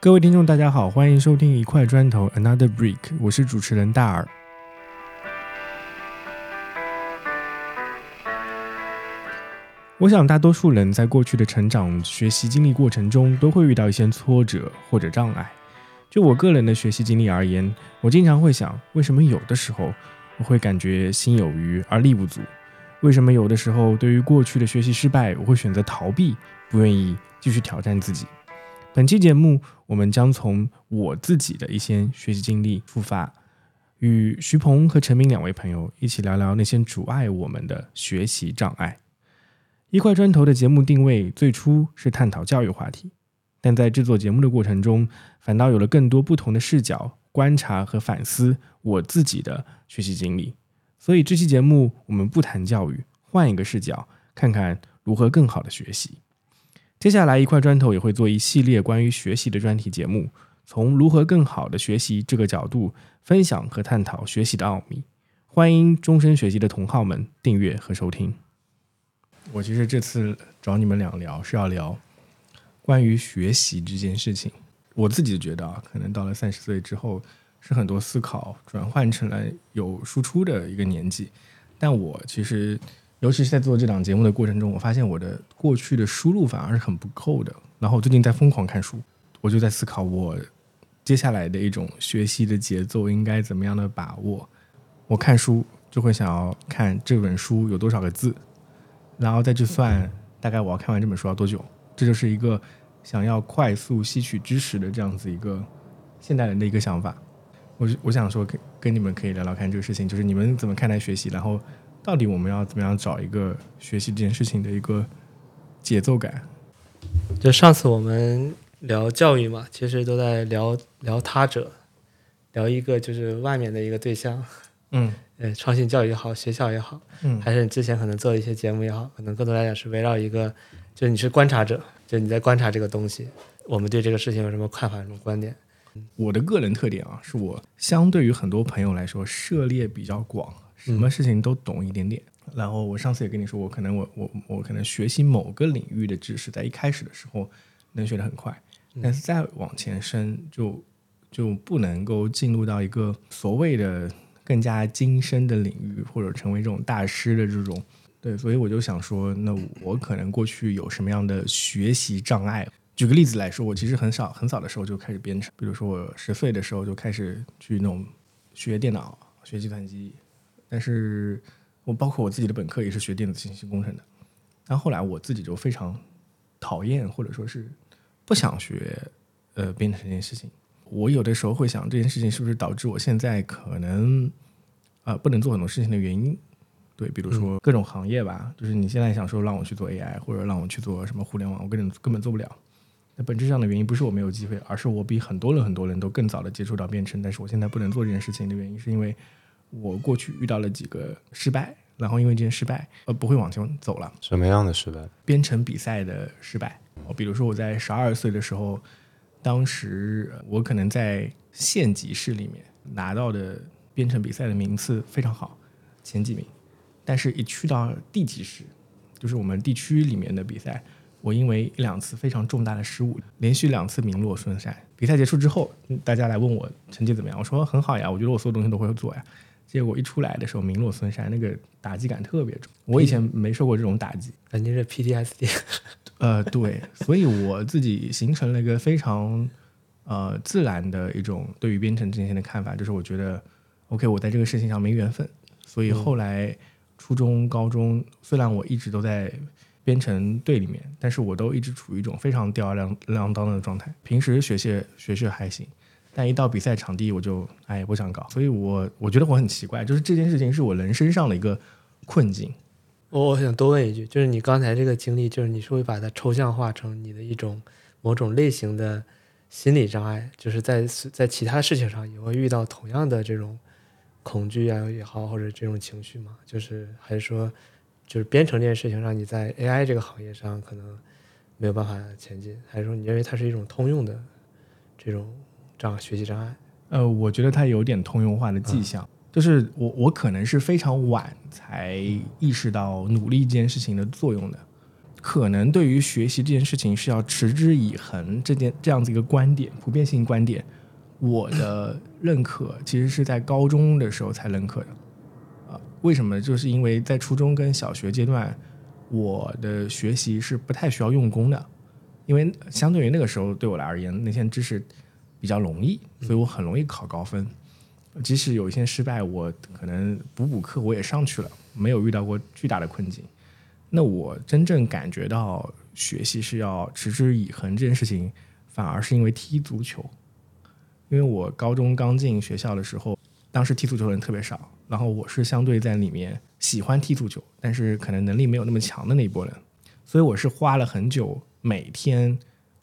各位听众，大家好，欢迎收听一块砖头 Another Brick，我是主持人大耳。我想，大多数人在过去的成长、学习经历过程中，都会遇到一些挫折或者障碍。就我个人的学习经历而言，我经常会想，为什么有的时候我会感觉心有余而力不足？为什么有的时候对于过去的学习失败，我会选择逃避，不愿意继续挑战自己？本期节目，我们将从我自己的一些学习经历出发，与徐鹏和陈明两位朋友一起聊聊那些阻碍我们的学习障碍。一块砖头的节目定位最初是探讨教育话题，但在制作节目的过程中，反倒有了更多不同的视角观察和反思我自己的学习经历。所以这期节目我们不谈教育，换一个视角，看看如何更好的学习。接下来，一块砖头也会做一系列关于学习的专题节目，从如何更好的学习这个角度分享和探讨学习的奥秘。欢迎终身学习的同好们订阅和收听。我其实这次找你们俩聊是要聊关于学习这件事情。我自己觉得啊，可能到了三十岁之后，是很多思考转换成了有输出的一个年纪。但我其实。尤其是在做这档节目的过程中，我发现我的过去的输入反而是很不够的。然后我最近在疯狂看书，我就在思考我接下来的一种学习的节奏应该怎么样的把握。我看书就会想要看这本书有多少个字，然后再去算大概我要看完这本书要多久。这就是一个想要快速吸取知识的这样子一个现代人的一个想法。我我想说跟跟你们可以聊聊看这个事情，就是你们怎么看待学习，然后。到底我们要怎么样找一个学习这件事情的一个节奏感？就上次我们聊教育嘛，其实都在聊聊他者，聊一个就是外面的一个对象。嗯，呃，创新教育也好，学校也好，嗯，还是你之前可能做的一些节目也好，可能更多来讲是围绕一个，就是你是观察者，就你在观察这个东西，我们对这个事情有什么看法、什么观点？我的个人特点啊，是我相对于很多朋友来说，涉猎比较广。什么事情都懂一点点，然后我上次也跟你说，我可能我我我可能学习某个领域的知识，在一开始的时候能学得很快，但是再往前升就就不能够进入到一个所谓的更加精深的领域，或者成为这种大师的这种。对，所以我就想说，那我可能过去有什么样的学习障碍？举个例子来说，我其实很少很早的时候就开始编程，比如说我十岁的时候就开始去那种学电脑、学计算机。但是我包括我自己的本科也是学电子信息工程的，但后来我自己就非常讨厌或者说是不想学呃编程这件事情。我有的时候会想，这件事情是不是导致我现在可能啊不能做很多事情的原因？对，比如说各种行业吧，就是你现在想说让我去做 AI 或者让我去做什么互联网，我根本根本做不了。那本质上的原因不是我没有机会，而是我比很多人很多人都更早的接触到编程，但是我现在不能做这件事情的原因是因为。我过去遇到了几个失败，然后因为这些失败，呃，不会往前走了。什么样的失败？编程比赛的失败。哦，比如说我在十二岁的时候，当时我可能在县级市里面拿到的编程比赛的名次非常好，前几名。但是，一去到地级市，就是我们地区里面的比赛，我因为一两次非常重大的失误，连续两次名落孙山。比赛结束之后，大家来问我成绩怎么样，我说很好呀，我觉得我所有东西都会做呀。结果一出来的时候，名落孙山，那个打击感特别重。我以前没受过这种打击，感觉是 PTSD。呃，对，所以我自己形成了一个非常呃自然的一种对于编程这件的看法，就是我觉得 OK，我在这个事情上没缘分。所以后来初中、高中，虽然我一直都在编程队里面，但是我都一直处于一种非常吊儿郎郎当的状态。平时学习学习还行。但一到比赛场地，我就哎不想搞，所以我我觉得我很奇怪，就是这件事情是我人生上的一个困境。我我想多问一句，就是你刚才这个经历，就是你是会把它抽象化成你的一种某种类型的心理障碍，就是在在其他事情上也会遇到同样的这种恐惧啊也好，或者这种情绪吗？就是还是说，就是编程这件事情让，你在 AI 这个行业上可能没有办法前进，还是说你认为它是一种通用的这种？障学习障碍，呃，我觉得它有点通用化的迹象，就是我我可能是非常晚才意识到努力这件事情的作用的，可能对于学习这件事情是要持之以恒这件这样子一个观点，普遍性观点，我的认可其实是在高中的时候才认可的。啊，为什么？就是因为在初中跟小学阶段，我的学习是不太需要用功的，因为相对于那个时候对我来而言，那些知识比较容易，所以我很容易考高分。即使有一些失败，我可能补补课我也上去了，没有遇到过巨大的困境。那我真正感觉到学习是要持之以恒这件事情，反而是因为踢足球。因为我高中刚进学校的时候，当时踢足球的人特别少，然后我是相对在里面喜欢踢足球，但是可能能力没有那么强的那一波人，所以我是花了很久，每天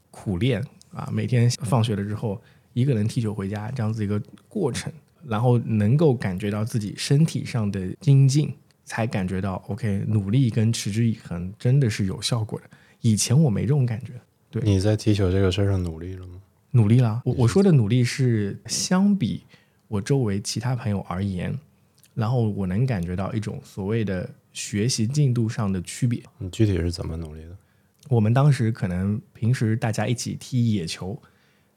苦练啊，每天放学了之后一个人踢球回家这样子一个过程。然后能够感觉到自己身体上的精进，才感觉到 OK，努力跟持之以恒真的是有效果的。以前我没这种感觉。对，你在踢球这个事儿上努力了吗？努力了。我我说的努力是相比我周围其他朋友而言，然后我能感觉到一种所谓的学习进度上的区别。你具体是怎么努力的？我们当时可能平时大家一起踢野球，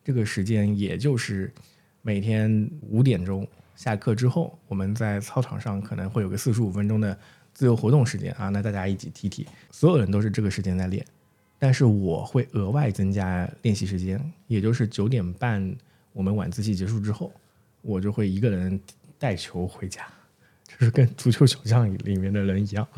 这个时间也就是。每天五点钟下课之后，我们在操场上可能会有个四十五分钟的自由活动时间啊，那大家一起踢踢，所有人都是这个时间在练。但是我会额外增加练习时间，也就是九点半我们晚自习结束之后，我就会一个人带球回家，就是跟足球小将里面的人一样，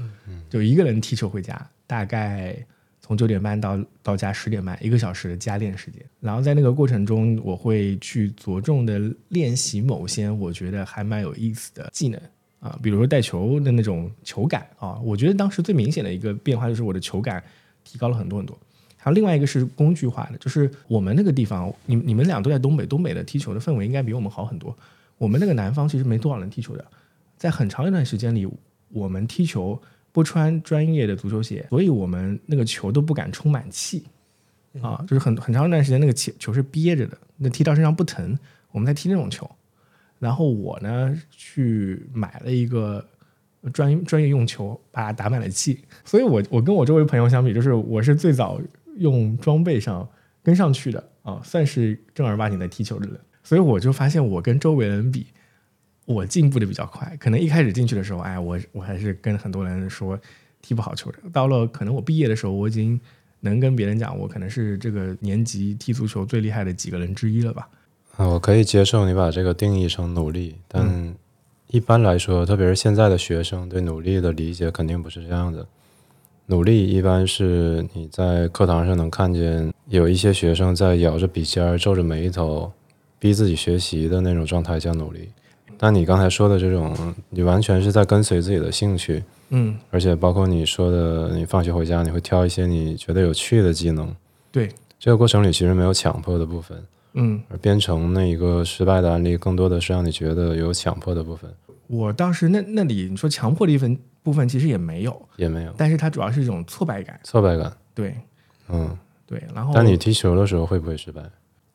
就一个人踢球回家，大概。从九点半到到家十点半，一个小时的加练时间。然后在那个过程中，我会去着重的练习某些我觉得还蛮有意思的技能啊，比如说带球的那种球感啊。我觉得当时最明显的一个变化就是我的球感提高了很多很多。还有另外一个是工具化的，就是我们那个地方，你你们俩都在东北，东北的踢球的氛围应该比我们好很多。我们那个南方其实没多少人踢球的，在很长一段时间里，我们踢球。不穿专业的足球鞋，所以我们那个球都不敢充满气，啊，就是很很长一段时间那个球球是憋着的，那踢到身上不疼。我们在踢那种球，然后我呢去买了一个专专业用球，把它打满了气。所以我我跟我周围朋友相比，就是我是最早用装备上跟上去的啊，算是正儿八经的踢球的人。所以我就发现我跟周围人比。我进步的比较快，可能一开始进去的时候，哎，我我还是跟很多人说踢不好球的。到了可能我毕业的时候，我已经能跟别人讲，我可能是这个年级踢足球最厉害的几个人之一了吧。啊，我可以接受你把这个定义成努力，但一般来说，特别是现在的学生对努力的理解肯定不是这样的。努力一般是你在课堂上能看见有一些学生在咬着笔尖、皱着眉头，逼自己学习的那种状态叫努力。但你刚才说的这种，你完全是在跟随自己的兴趣，嗯，而且包括你说的，你放学回家你会挑一些你觉得有趣的技能，对，这个过程里其实没有强迫的部分，嗯，而编程那一个失败的案例，更多的是让你觉得有强迫的部分。我当时那那里你说强迫的一份部分其实也没有，也没有，但是它主要是一种挫败感，挫败感，对，嗯，对，然后，但你踢球的时候会不会失败？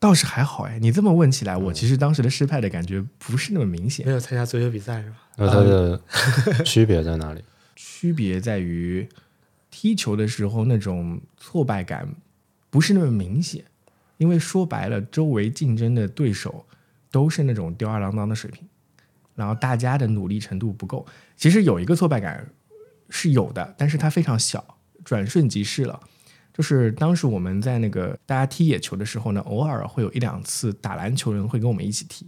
倒是还好哎，你这么问起来，我其实当时的失败的感觉不是那么明显。没有参加足球比赛是吧？那它的区别在哪里？区别在于踢球的时候那种挫败感不是那么明显，因为说白了，周围竞争的对手都是那种吊儿郎当的水平，然后大家的努力程度不够。其实有一个挫败感是有的，但是它非常小，转瞬即逝了。就是当时我们在那个大家踢野球的时候呢，偶尔会有一两次打篮球人会跟我们一起踢，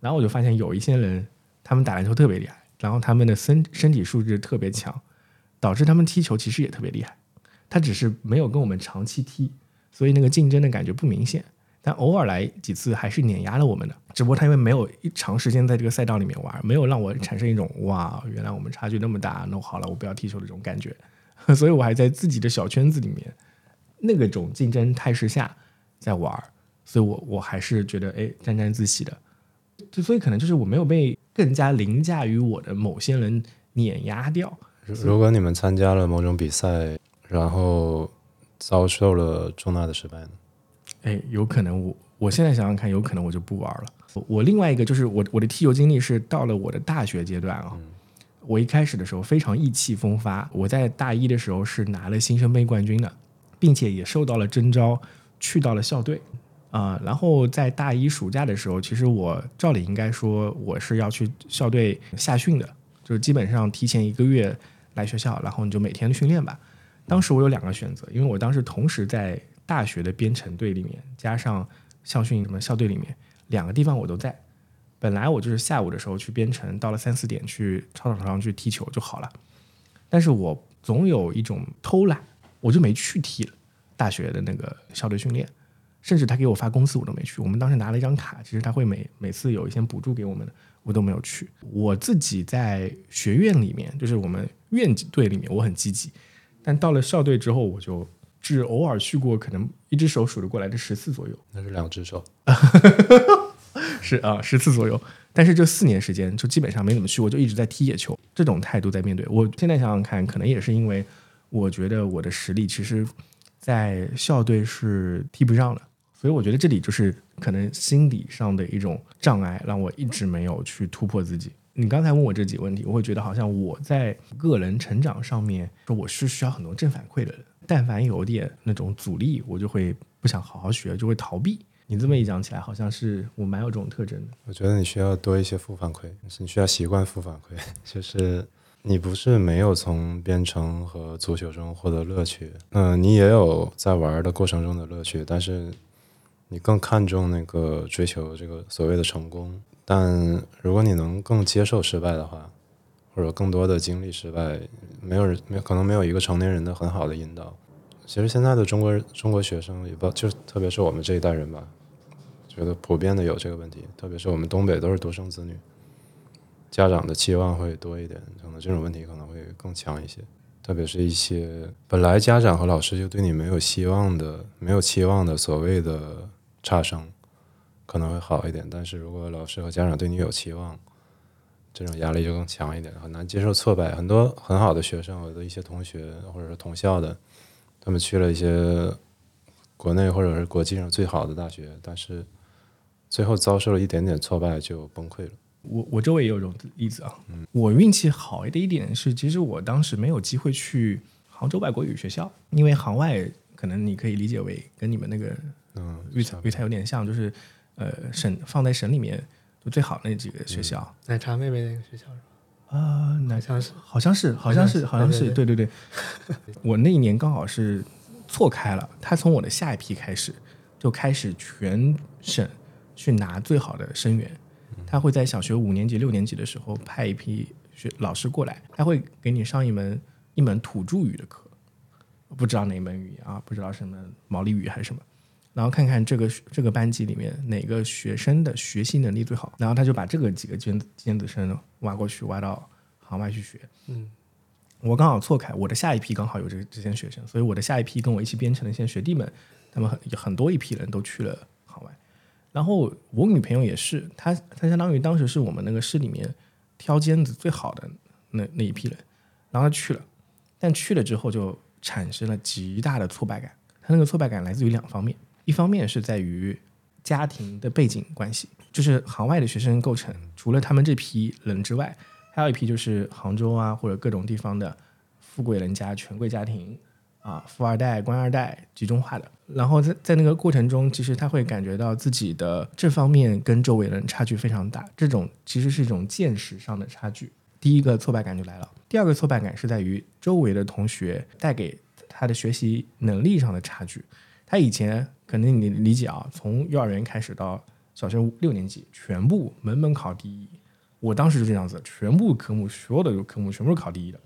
然后我就发现有一些人他们打篮球特别厉害，然后他们的身身体素质特别强，导致他们踢球其实也特别厉害。他只是没有跟我们长期踢，所以那个竞争的感觉不明显。但偶尔来几次还是碾压了我们的，只不过他因为没有长时间在这个赛道里面玩，没有让我产生一种哇，原来我们差距那么大，那好了，我不要踢球的这种感觉。所以我还在自己的小圈子里面，那个种竞争态势下在玩儿，所以我我还是觉得哎沾沾自喜的，就所以可能就是我没有被更加凌驾于我的某些人碾压掉。如果你们参加了某种比赛，然后遭受了重大的失败呢？哎，有可能我我现在想想看，有可能我就不玩了。我另外一个就是我我的踢球经历是到了我的大学阶段啊。我一开始的时候非常意气风发，我在大一的时候是拿了新生杯冠军的，并且也受到了征召去到了校队。啊、然后在大一暑假的时候，其实我照理应该说我是要去校队夏训的，就是基本上提前一个月来学校，然后你就每天训练吧。当时我有两个选择，因为我当时同时在大学的编程队里面，加上校训什么校队里面，两个地方我都在。本来我就是下午的时候去编程，到了三四点去操场上去踢球就好了。但是我总有一种偷懒，我就没去踢了大学的那个校队训练，甚至他给我发工资我都没去。我们当时拿了一张卡，其实他会每每次有一些补助给我们的，我都没有去。我自己在学院里面，就是我们院队里面，我很积极，但到了校队之后，我就只偶尔去过，可能一只手数得过来的十次左右。那是两只手。是啊，十次左右。但是这四年时间就基本上没怎么去我，就一直在踢野球，这种态度在面对。我现在想想看，可能也是因为我觉得我的实力其实，在校队是踢不上的，所以我觉得这里就是可能心理上的一种障碍，让我一直没有去突破自己。你刚才问我这几个问题，我会觉得好像我在个人成长上面，说我是需要很多正反馈的人。但凡有点那种阻力，我就会不想好好学，就会逃避。你这么一讲起来，好像是我蛮有这种特征的。我觉得你需要多一些负反馈，你需要习惯负反馈，就是你不是没有从编程和足球中获得乐趣，嗯、你也有在玩的过程中的乐趣，但是你更看重那个追求这个所谓的成功。但如果你能更接受失败的话，或者更多的经历失败，没有人没可能没有一个成年人的很好的引导。其实现在的中国中国学生也不就特别是我们这一代人吧，觉得普遍的有这个问题，特别是我们东北都是独生子女，家长的期望会多一点，可能这种问题可能会更强一些。特别是一些本来家长和老师就对你没有希望的、没有期望的所谓的差生，可能会好一点。但是如果老师和家长对你有期望，这种压力就更强一点，很难接受挫败。很多很好的学生，我的一些同学或者是同校的，他们去了一些国内或者是国际上最好的大学，但是最后遭受了一点点挫败就崩溃了。我我周围也有这种例子啊。嗯我运气好的一点是，其实我当时没有机会去杭州外国语学校，因为杭外可能你可以理解为跟你们那个嗯，育才育才有点像，就是呃省放在省里面就最好那几个学校奶茶妹妹那个学校是吧？啊，那好像是好像是，好像是，好像是，对对对对。我那一年刚好是错开了，他从我的下一批开始就开始全省去拿最好的生源，他会在小学五年级、六年级的时候派一批学老师过来，他会给你上一门一门土著语的课，不知道哪门语言啊，不知道什么毛利语还是什么。然后看看这个这个班级里面哪个学生的学习能力最好，然后他就把这个几个尖子尖子生挖过去，挖到行外去学。嗯，我刚好错开，我的下一批刚好有这这些学生，所以我的下一批跟我一起编程的一些学弟们，他们很很多一批人都去了。然后我女朋友也是，她她相当于当时是我们那个市里面挑尖子最好的那那一批人，然后她去了，但去了之后就产生了极大的挫败感。她那个挫败感来自于两方面，一方面是在于家庭的背景关系，就是行外的学生构成，除了他们这批人之外，还有一批就是杭州啊或者各种地方的富贵人家、权贵家庭啊，富二代、官二代集中化的。然后在在那个过程中，其实他会感觉到自己的这方面跟周围人差距非常大，这种其实是一种见识上的差距。第一个挫败感就来了，第二个挫败感是在于周围的同学带给他的学习能力上的差距。他以前可能你理解啊，从幼儿园开始到小学六年级，全部门门考第一。我当时就这样子，全部科目所有的科目全部是考第一的。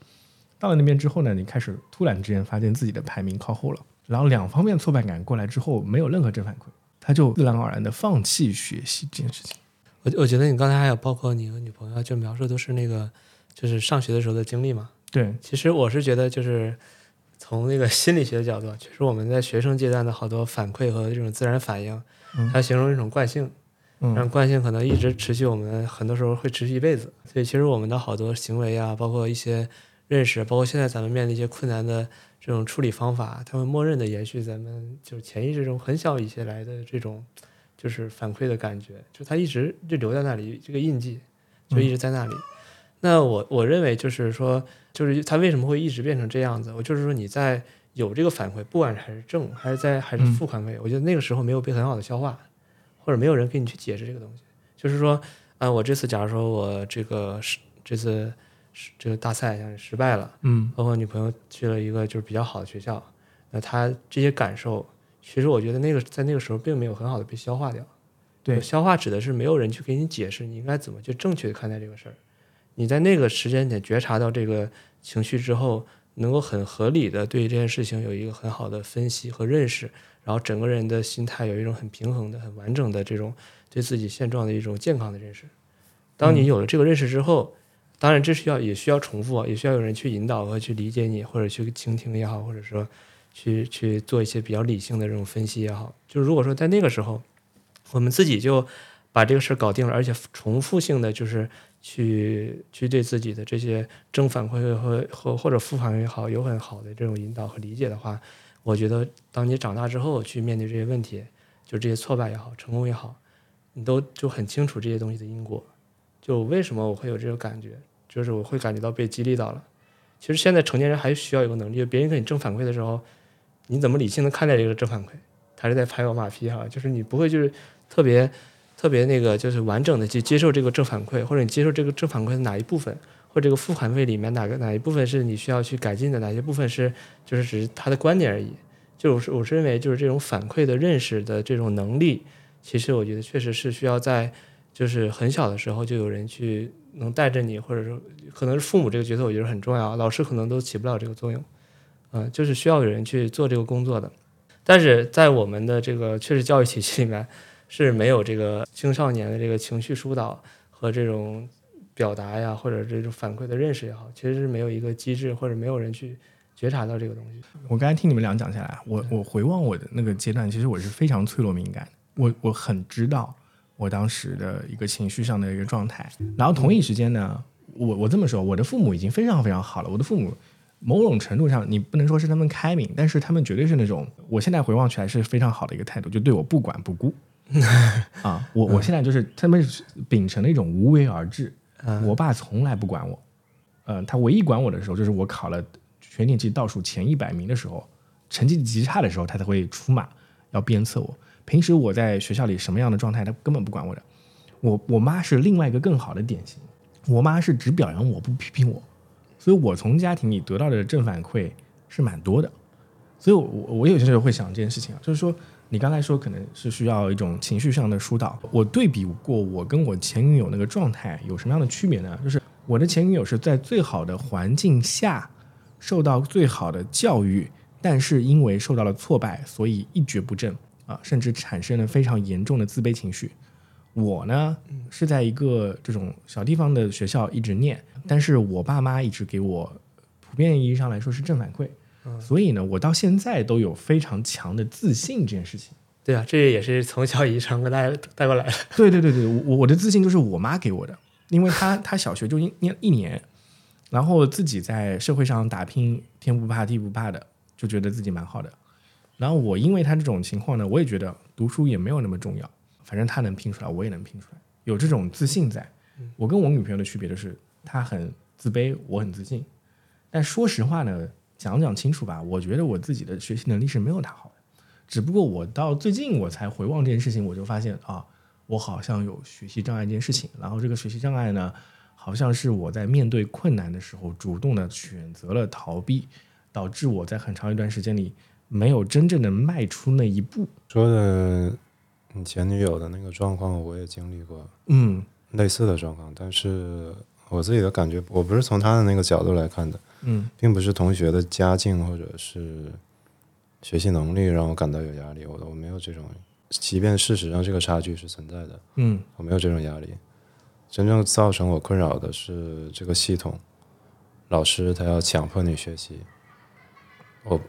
到了那边之后呢，你开始突然之间发现自己的排名靠后了，然后两方面挫败感过来之后，没有任何正反馈，他就自然而然的放弃学习这件事情。我我觉得你刚才还有包括你和女朋友，就描述都是那个就是上学的时候的经历嘛。对，其实我是觉得，就是从那个心理学的角度，其实我们在学生阶段的好多反馈和这种自然反应，嗯它形成一种惯性，嗯让惯性可能一直持续，我们很多时候会持续一辈子。所以其实我们的好多行为啊，包括一些认识，包括现在咱们面临一些困难的这种处理方法，它会默认的延续咱们就是潜意识中很小以前来的这种就是反馈的感觉，就它一直就留在那里，这个印记就一直在那里。那我我认为就是说，就是它为什么会一直变成这样子？我就是说你在有这个反馈，不管还是正还是在还是负反馈，我觉得那个时候没有被很好的消化，或者没有人给你去解释这个东西。就是说，啊，我这次假如说我这个是这次是这个大赛像是失败了，嗯包括女朋友去了一个就是比较好的学校，那他这些感受，其实我觉得那个在那个时候并没有很好的被消化掉。对消化指的是没有人去给你解释你应该怎么去正确的看待这个事儿。你在那个时间点觉察到这个情绪之后，能够很合理的对这件事情有一个很好的分析和认识，然后整个人的心态有一种很平衡的、很完整的这种对自己现状的一种健康的认识。当你有了这个认识之后，当然这需要也需要重复，也需要有人去引导和去理解你，或者去倾听也好，或者说去去做一些比较理性的这种分析也好。就是如果说在那个时候，我们自己就把这个事儿搞定了，而且重复性的就是去去对自己的这些正反馈和和或者负反馈也好，有很好的这种引导和理解的话，我觉得当你长大之后去面对这些问题，就这些挫败也好，成功也好，你都就很清楚这些东西的因果。就为什么我会有这个感觉，就是我会感觉到被激励到了。其实现在成年人还需要一个能力，别人给你正反馈的时候，你怎么理性的看待这个正反馈？他是在拍我马屁哈，就是你不会就是特别特别那个，就是完整的去接受这个正反馈，或者你接受这个正反馈的哪一部分，或者这个负反馈里面哪个哪一部分是你需要去改进的，哪些部分是就是只是他的观点而已。就我是我是认为就是这种反馈的认识的这种能力，其实我觉得确实是需要在就是很小的时候就有人去能带着你，或者说可能是父母这个角色，我觉得很重要，老师可能都起不了这个作用，嗯、就是需要有人去做这个工作的。但是在我们的这个确实教育体系里面是没有这个青少年的这个情绪疏导和这种表达呀，或者这种反馈的认识也好，其实是没有一个机制，或者没有人去觉察到这个东西。我刚才听你们俩讲下来，我我回望我的那个阶段，其实我是非常脆弱敏感，我我很知道我当时的一个情绪上的一个状态。然后同一时间呢，我我这么说，我的父母已经非常非常好了，我的父母。某种程度上，你不能说是他们开明，但是他们绝对是那种，我现在回望起来是非常好的一个态度，就对我不管不顾 啊。我我现在就是他们秉承了一种无为而治。嗯我爸从来不管我，呃，他唯一管我的时候，就是我考了全年级倒数前一百名的时候，成绩极差的时候，他才会出马要鞭策我。平时我在学校里什么样的状态，他根本不管我的。我我妈是另外一个更好的典型，我妈是只表扬我不批评我，所以我从家庭里得到的正反馈是蛮多的。所以我，我有些时候会想这件事情啊，就是说，你刚才说可能是需要一种情绪上的疏导。我对比过我跟我前女友那个状态有什么样的区别呢？就是我的前女友是在最好的环境下受到最好的教育，但是因为受到了挫败，所以一蹶不振啊，甚至产生了非常严重的自卑情绪。我呢是在一个这种小地方的学校一直念，但是我爸妈一直给我普遍意义上来说是正反馈。所以呢，我到现在都有非常强的自信这件事情。对啊，这也是从小遗传过来带过来的。对对对对，我我的自信就是我妈给我的，因为她她小学就一念一年，然后自己在社会上打拼，天不怕地不怕的，就觉得自己蛮好的。然后我因为他这种情况呢，我也觉得读书也没有那么重要，反正他能拼出来，我也能拼出来，有这种自信在。我跟我女朋友的区别就是，她很自卑，我很自信。但说实话呢，讲讲清楚吧，我觉得我自己的学习能力是没有她好的。只不过我到最近我才回望这件事情，我就发现啊，我好像有学习障碍这件事情。然后这个学习障碍呢，好像是我在面对困难的时候主动的选择了逃避，导致我在很长一段时间里没有真正的迈出那一步。说的你前女友的那个状况，我也经历过嗯类似的状况，但是我自己的感觉，我不是从他的那个角度来看的，嗯并不是同学的家境或者是学习能力让我感到有压力，我我没有这种，即便事实上这个差距是存在的，嗯我没有这种压力。真正造成我困扰的是这个系统，老师他要强迫你学习，我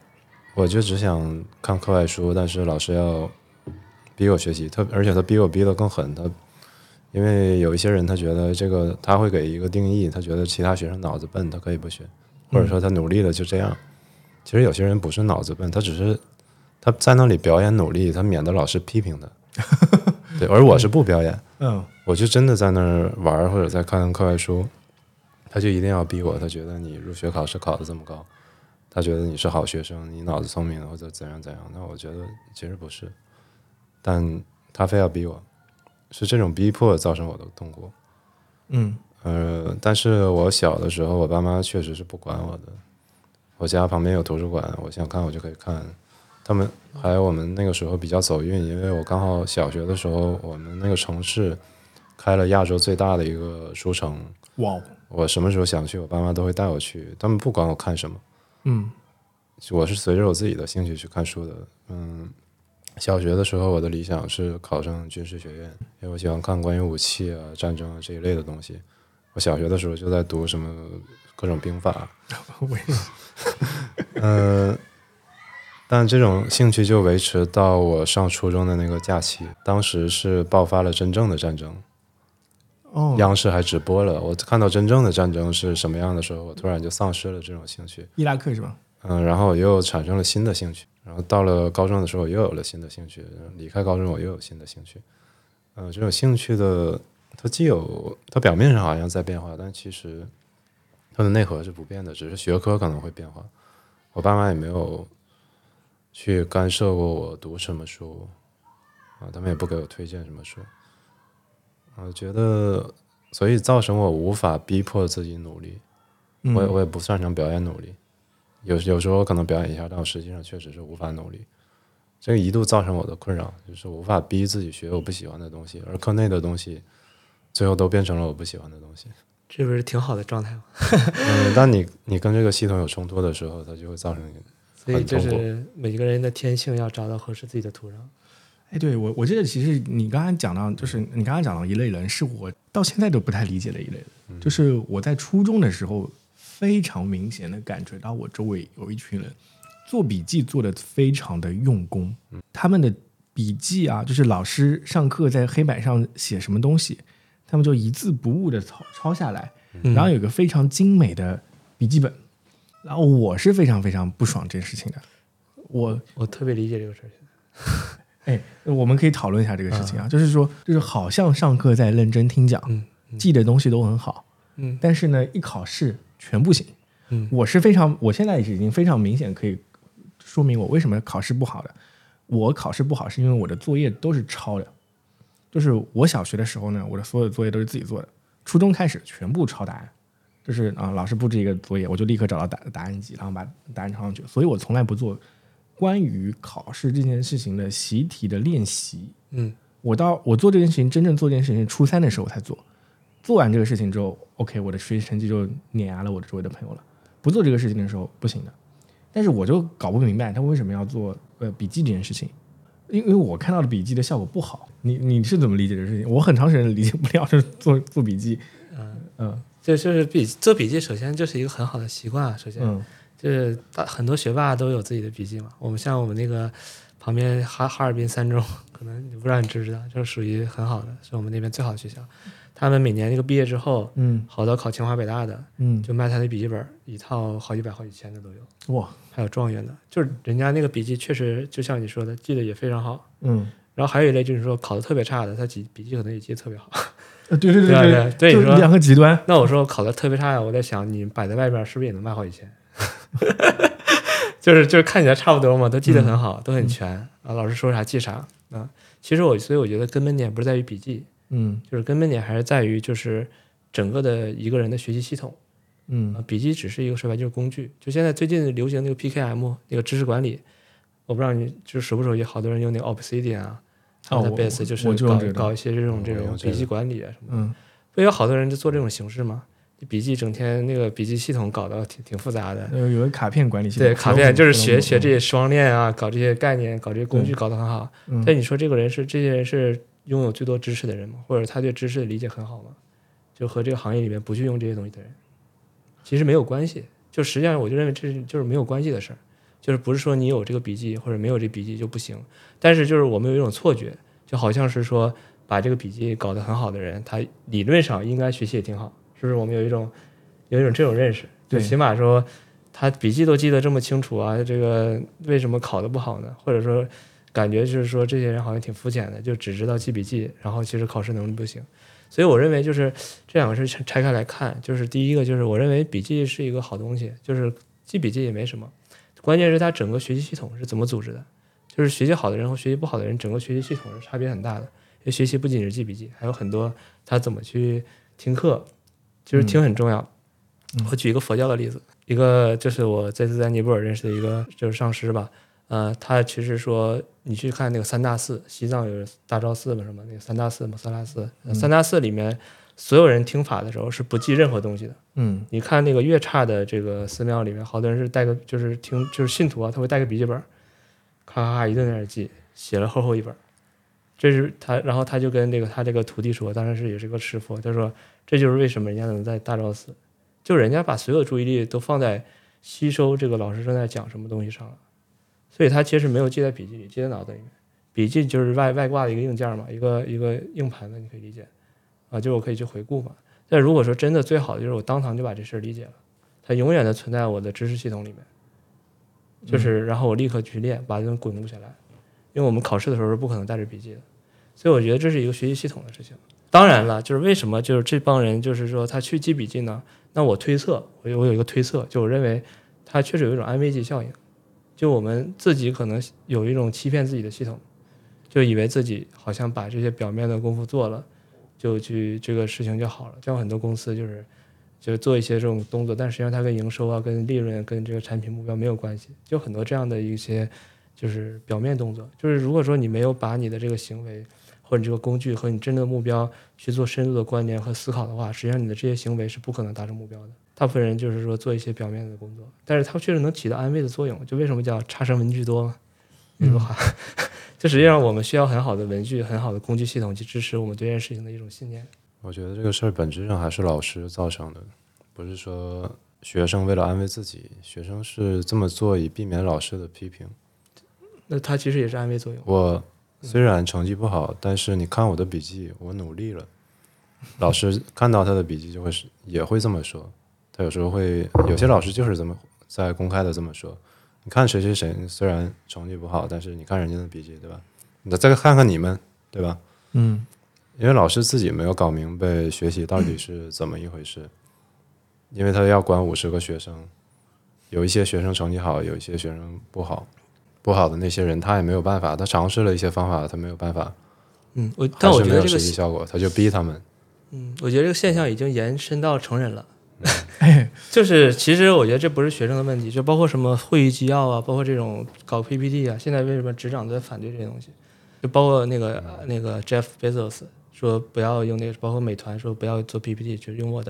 我就只想看课外书，但是老师要逼我学习，他而且他逼我逼得更狠，他因为有一些人他觉得这个他会给一个定义，他觉得其他学生脑子笨，他可以不学，或者说他努力了就这样。其实有些人不是脑子笨，他只是他在那里表演努力，他免得老师批评他。对，而我是不表演，嗯我就真的在那儿玩或者在看课外书。他就一定要逼我，他觉得你入学考试考得这么高，他觉得你是好学生，你脑子聪明或者怎样怎样。那我觉得其实不是，但他非要逼我，是这种逼迫造成我的痛苦。嗯呃，但是我小的时候，我爸妈确实是不管我的。我家旁边有图书馆，我想看我就可以看。他们还有我们那个时候比较走运，因为我刚好小学的时候，我们那个城市开了亚洲最大的一个书城。哇哦，我什么时候想去，我爸妈都会带我去。他们不管我看什么，嗯我是随着我自己的兴趣去看书的。嗯，小学的时候，我的理想是考上军事学院，因为我喜欢看关于武器啊、战争啊这一类的东西。我小学的时候就在读什么各种兵法，为嗯，但这种兴趣就维持到我上初中的那个假期，当时是爆发了真正的战争，哦，央视还直播了。我看到真正的战争是什么样的时候，我突然就丧失了这种兴趣。伊拉克是吧？嗯，然后我又产生了新的兴趣，然后到了高中的时候，我又有了新的兴趣，离开高中我又有新的兴趣。嗯、这种兴趣的，它既有它表面上好像在变化，但其实它的内核是不变的，只是学科可能会变化。我爸妈也没有去干涉过我读什么书，啊，他们也不给我推荐什么书。我觉得，所以造成我无法逼迫自己努力。嗯我也我也不擅长表演努力，有有时候可能表演一下，但我实际上确实是无法努力。这个一度造成我的困扰，就是无法逼自己学我不喜欢的东西，而课内的东西最后都变成了我不喜欢的东西。这不是挺好的状态吗？嗯，当你你跟这个系统有冲突的时候，它就会造成所以就是每个人的天性，要找到合适自己的土壤。哎，对我我记得其实你刚才讲到，就是你刚刚讲到一类人，是我到现在都不太理解的一类人，就是我在初中的时候非常明显的感觉到我周围有一群人做笔记做的非常的用功，他们的笔记啊，就是老师上课在黑板上写什么东西，他们就一字不误的抄抄下来，嗯。然后有个非常精美的笔记本，然后我是非常非常不爽这件事情的，我我特别理解这个事儿。哎，我们可以讨论一下这个事情啊，就是说，就是好像上课在认真听讲，嗯记的东西都很好，嗯。但是呢，一考试全不行。嗯。我是非常，我现在已经非常明显可以说明我为什么考试不好的。我考试不好是因为我的作业都是抄的，就是我小学的时候呢，我的所有作业都是自己做的，初中开始全部抄答案，就是啊，老师布置一个作业，我就立刻找到答答案集，然后把答案抄上去。所以我从来不做关于考试这件事情的习题的练习。嗯我到我做这件事情，真正做这件事情是初三的时候才做。做完这个事情之后，OK，我的学习成绩就碾压了我的周围的朋友了。不做这个事情的时候不行的。但是我就搞不明白他为什么要做呃笔记这件事情，因为我看到的笔记的效果不好。你你是怎么理解这个事情？我很长时间理解不了，就是做做笔记。嗯，嗯这就是笔做笔记，首先就是一个很好的习惯啊。首先，嗯就是大很多学霸都有自己的笔记嘛。我们像我们那个旁边哈哈尔滨三中，可能你不知道你知不知道，就是属于很好的，是我们那边最好的学校。他们每年那个毕业之后，嗯好多考清华北大的，嗯，就卖他的笔记本，一套好几百、好几千的都有，哇还有状元的，就是人家那个笔记确实就像你说的，记得也非常好。嗯然后还有一类就是说考的特别差的，他记笔记可能也记得特别好。呃 对对对吧对对对你说就两个极端。那我说我考的特别差呀，我在想你摆在外边是不是也能卖好几千？就是就是看起来差不多嘛，都记得很好，都很全啊。老师说啥记啥啊。其实我所以我觉得根本点不是在于笔记，嗯就是根本点还是在于就是整个的一个人的学习系统嗯啊。笔记只是一个说白就是工具。就现在最近流行那个 PKM 那个知识管理，我不知道你就是熟不熟悉，好多人用那个 Obsidian 啊，他们的 base 就是搞搞一些这种这种笔记管理啊什么的。嗯不有好多人就做这种形式吗？笔记整天那个笔记系统搞得挺挺复杂的，有有个卡片管理系统。对，卡片就是学学这这。些双链啊，搞这些概念，搞这些工具搞得很好。嗯但你说这个人是这些人是拥有最多知识的人吗？或者他对知识的理解很好吗？就和这个行业里面不去用这些东西的人，其实没有关系。就实际上，我就认为这是就是没有关系的事儿，就是不是说你有这个笔记或者没有这笔记就不行。但是就是我们有一种错觉，就好像是说把这个笔记搞得很好的人，他理论上应该学习也挺好，是不是？我们有一种有一种这种认识，就起码说他笔记都记得这么清楚啊，这个为什么考得不好呢？或者说感觉就是说这些人好像挺肤浅的，就只知道记笔记，然后其实考试能力不行。所以我认为就是这两个事拆开来看，就是第一个就是我认为笔记是一个好东西，就是记笔记也没什么，关键是它整个学习系统是怎么组织的。就是学习好的人和学习不好的人，整个学习系统是差别很大的。因为学习不仅是记笔记，还有很多他怎么去听课，就是听很重要。我举一个佛教的例子，一个就是我这次在尼泊尔认识的一个就是上师吧，呃，他其实说你去看那个三大寺，西藏有大昭寺嘛，什么那个三大寺、摩萨拉寺，三大寺里面所有人听法的时候是不记任何东西的。嗯你看那个越差的这个寺庙里面，好多人是带个就是听就是信徒啊，他会带个笔记本，咔咔咔一顿在那儿记，写了厚厚一本儿。这是他，然后他就跟那个他这个徒弟说，当然是也是个师傅，他说这就是为什么人家能在大昭寺，就人家把所有注意力都放在吸收这个老师正在讲什么东西上了，所以他其实没有记在笔记里，记在脑袋里面。笔记就是外外挂的一个硬件嘛，一个一个硬盘的，你可以理解啊，就是我可以去回顾嘛。但如果说真的最好的就是我当堂就把这事儿理解了。它永远的存在我的知识系统里面，就是然后我立刻去练，把这种滚录下来，因为我们考试的时候是不可能带着笔记的，所以我觉得这是一个学习系统的事情。当然了，就是为什么就是这帮人就是说他去记笔记呢？那我推测，我有我有一个推测，就我认为他确实有一种安慰剂效应，就我们自己可能有一种欺骗自己的系统，就以为自己好像把这些表面的功夫做了，就去这个事情就好了。像很多公司就是。就是做一些这种动作，但实际上它跟营收啊、跟利润、跟这个产品目标没有关系，就很多这样的一些就是表面动作。就是如果说你没有把你的这个行为或者你这个工具和你真正的目标去做深入的关联和思考的话，实际上你的这些行为是不可能达成目标的。大部分人就是说做一些表面的工作，但是它确实能起到安慰的作用。就为什么叫差生文具多嘛？有句话，就实际上我们需要很好的文具、很好的工具系统去支持我们对这件事情的一种信念。我觉得这个事儿本质上还是老师造成的，不是说学生为了安慰自己，学生是这么做以避免老师的批评。那它其实也是安慰作用。我虽然成绩不好，但是你看我的笔记，我努力了。老师看到他的笔记就会是也会这么说，他有时候会有些老师就是这么在公开的这么说。你看谁谁谁虽然成绩不好，但是你看人家的笔记，对吧？你再看看你们，对吧？嗯因为老师自己没有搞明白学习到底是怎么一回事，因为他要管五十个学生，有一些学生成绩好，有一些学生不好，不好的那些人他也没有办法，他尝试了一些方法，他没有办法，嗯，我但我觉得这个实际效果，他就逼他们。嗯，我觉得这个现象已经延伸到成人了。哎，就是其实我觉得这不是学生的问题，就包括什么会议纪要啊，包括这种搞 PPT 啊，现在为什么执掌都在反对这些东西？就包括那个、那个 Jeff Bezos 说不要用那个，包括美团说不要做 PPT，就用 Word。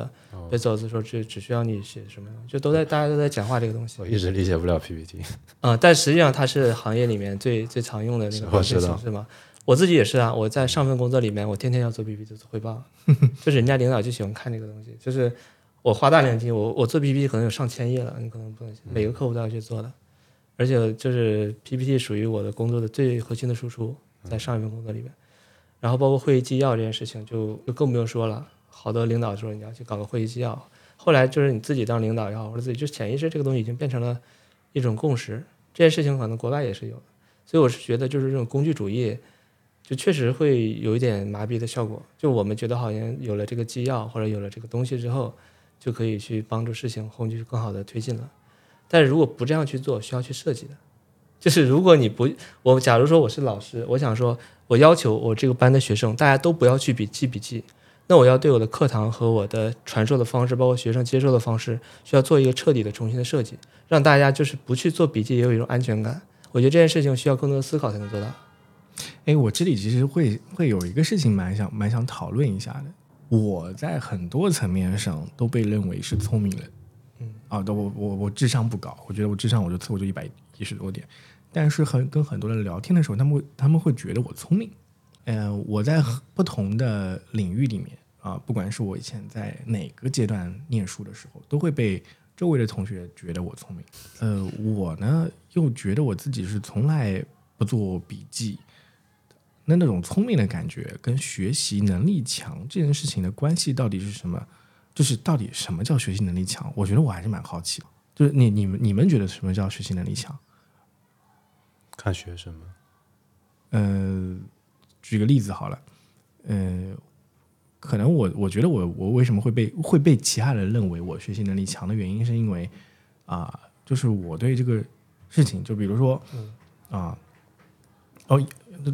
Bezos 说只只需要你写什么，就都在大家都在讲话这个东西。我一直理解不了 PPT，嗯，但实际上它是行业里面最最常用的那个表现我知道。形式嘛。我自己也是啊，我在上份工作里面，我天天要做 PPT 做汇报，就是人家领导就喜欢看这个东西，就是我花大量精力，我我做 PPT 可能有上千页了，你可能不能每个客户都要去做的，而且就是 PPT 属于我的工作的最核心的输出，在上一份工作里面，然后包括会议纪要这件事情就就更不用说了，好多领导说你要去搞个会议纪要，后来就是你自己当领导也好，或者自己就潜意识这个东西已经变成了一种共识，这件事情可能国外也是有的，所以我是觉得就是这种工具主义。就确实会有一点麻痹的效果。就我们觉得好像有了这个纪要或者有了这个东西之后，就可以去帮助事情后续更好的推进了。但是如果不这样去做，需要去设计的。就是如果你不，我假如说我是老师，我想说，我要求我这个班的学生大家都不要去笔记笔记，那我要对我的课堂和我的传授的方式，包括学生接受的方式，需要做一个彻底的重新的设计，让大家就是不去做笔记也有一种安全感。我觉得这件事情需要更多的思考才能做到。哎，我这里其实会会有一个事情蛮想蛮想讨论一下的。我在很多层面上都被认为是聪明人，嗯啊，都我我我智商不高，我觉得我智商我就测我就一百一十多点，但是很跟很多人聊天的时候，他们会他们会觉得我聪明。呃，我在不同的领域里面啊，不管是我以前在哪个阶段念书的时候，都会被周围的同学觉得我聪明。呃，我呢又觉得我自己是从来不做笔记。那那种聪明的感觉跟学习能力强这件事情的关系到底是什么？就是到底什么叫学习能力强？我觉得我还是蛮好奇的。就是你你们你们觉得什么叫学习能力强？看学什么？呃，举个例子好了，呃，可能我我觉得我我为什么会被会被其他人认为我学习能力强的原因，是因为啊、就是我对这个事情，就比如说啊、哦，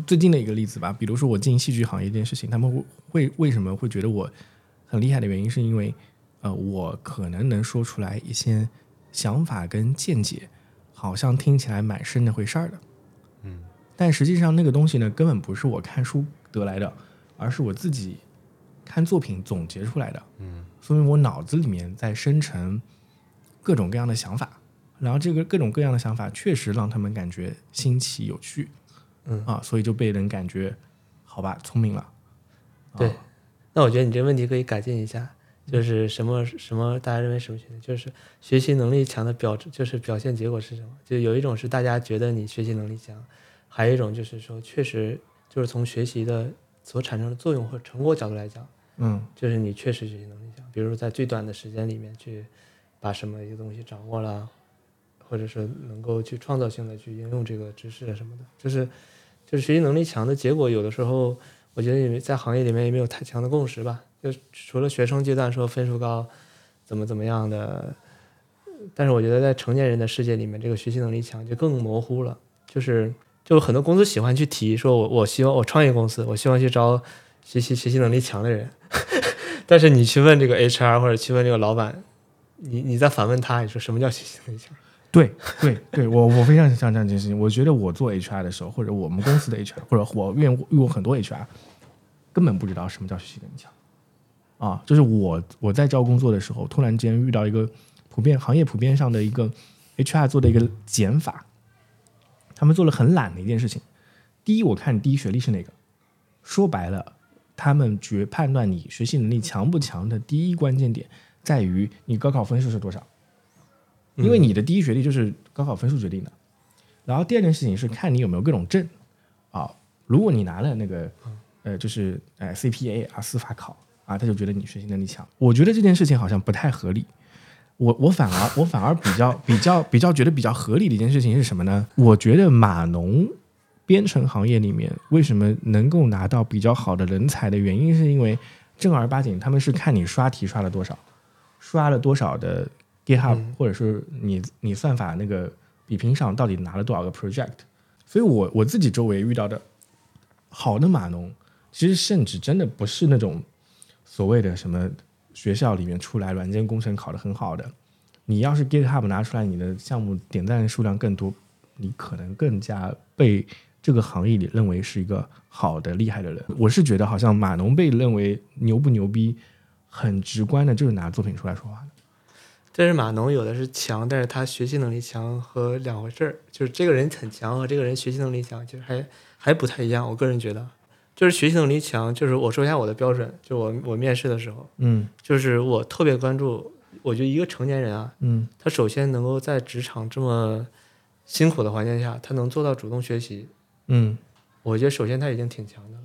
最近的一个例子吧，比如说我进戏剧行业这件事情，他们会会为什么会觉得我很厉害的原因，是因为呃，我可能能说出来一些想法跟见解，好像听起来蛮是那回事儿的，嗯，但实际上那个东西呢，根本不是我看书得来的，而是我自己看作品总结出来的，嗯，说明我脑子里面在生成各种各样的想法，然后这个各种各样的想法确实让他们感觉新奇有趣，嗯。啊，所以就被人感觉好吧，聪明了，对啊。那我觉得你这问题可以改进一下，就是什么什么大家认为什么学习，就是学习能力强的表就是表现结果是什么？就有一种是大家觉得你学习能力强，还有一种就是说确实就是从学习的所产生的作用或成果角度来讲，嗯。就是你确实学习能力强，比如说在最短的时间里面去把什么一个东西掌握了，或者是能够去创造性的去应用这个知识啊什么的，就是就是学习能力强的结果，有的时候我觉得也在行业里面也没有太强的共识吧，就除了学生阶段说分数高，怎么怎么样的，但是我觉得在成年人的世界里面，这个学习能力强就更模糊了，就是就很多公司喜欢去提说我我希望我创业公司，我希望去招学习学习能力强的人，但是你去问这个 HR 或者去问这个老板，你你再反问他，你说什么叫学习能力强？对对对，我我非常想讲这件事情。我觉得我做 HR 的时候，或者我们公司的 HR，或者我遇遇过很多 HR，根本不知道什么叫学习能力强啊。就是我我在招工作的时候，突然间遇到一个普遍行业普遍上的一个 HR 做的一个减法，他们做了很懒的一件事情。第一，我看第一学历是哪个，说白了，他们决判断你学习能力强不强的第一关键点在于你高考分数是多少。因为你的第一学历就是高考分数决定的。然后第二件事情是看你有没有各种证啊，如果你拿了那个呃，就是呃 CPA 啊司法考啊，他就觉得你学习能力强。我觉得这件事情好像不太合理。我我反而我反而比较比较比较觉得比较合理的一件事情是什么呢？我觉得码农编程行业里面为什么能够拿到比较好的人才的原因，是因为正儿八经他们是看你刷题刷了多少，刷了多少的 GitHub，、嗯或者是你你算法那个比拼上到底拿了多少个 project。所以我我自己周围遇到的好的码农，其实甚至真的不是那种所谓的什么学校里面出来软件工程考得很好的。你要是 GitHub 拿出来你的项目点赞数量更多，你可能更加被这个行业里认为是一个好的厉害的人。我是觉得好像码农被认为牛不牛逼，很直观的就是拿作品出来说话的。但是码农有的是强，但是他学习能力强和两回事儿，就是这个人很强和这个人学习能力强，其实还还不太一样。我个人觉得，就是学习能力强，就是我说一下我的标准，就我我面试的时候，嗯就是我特别关注，我觉得一个成年人啊，嗯他首先能够在职场这么辛苦的环境下，他能做到主动学习，嗯我觉得首先他已经挺强的了。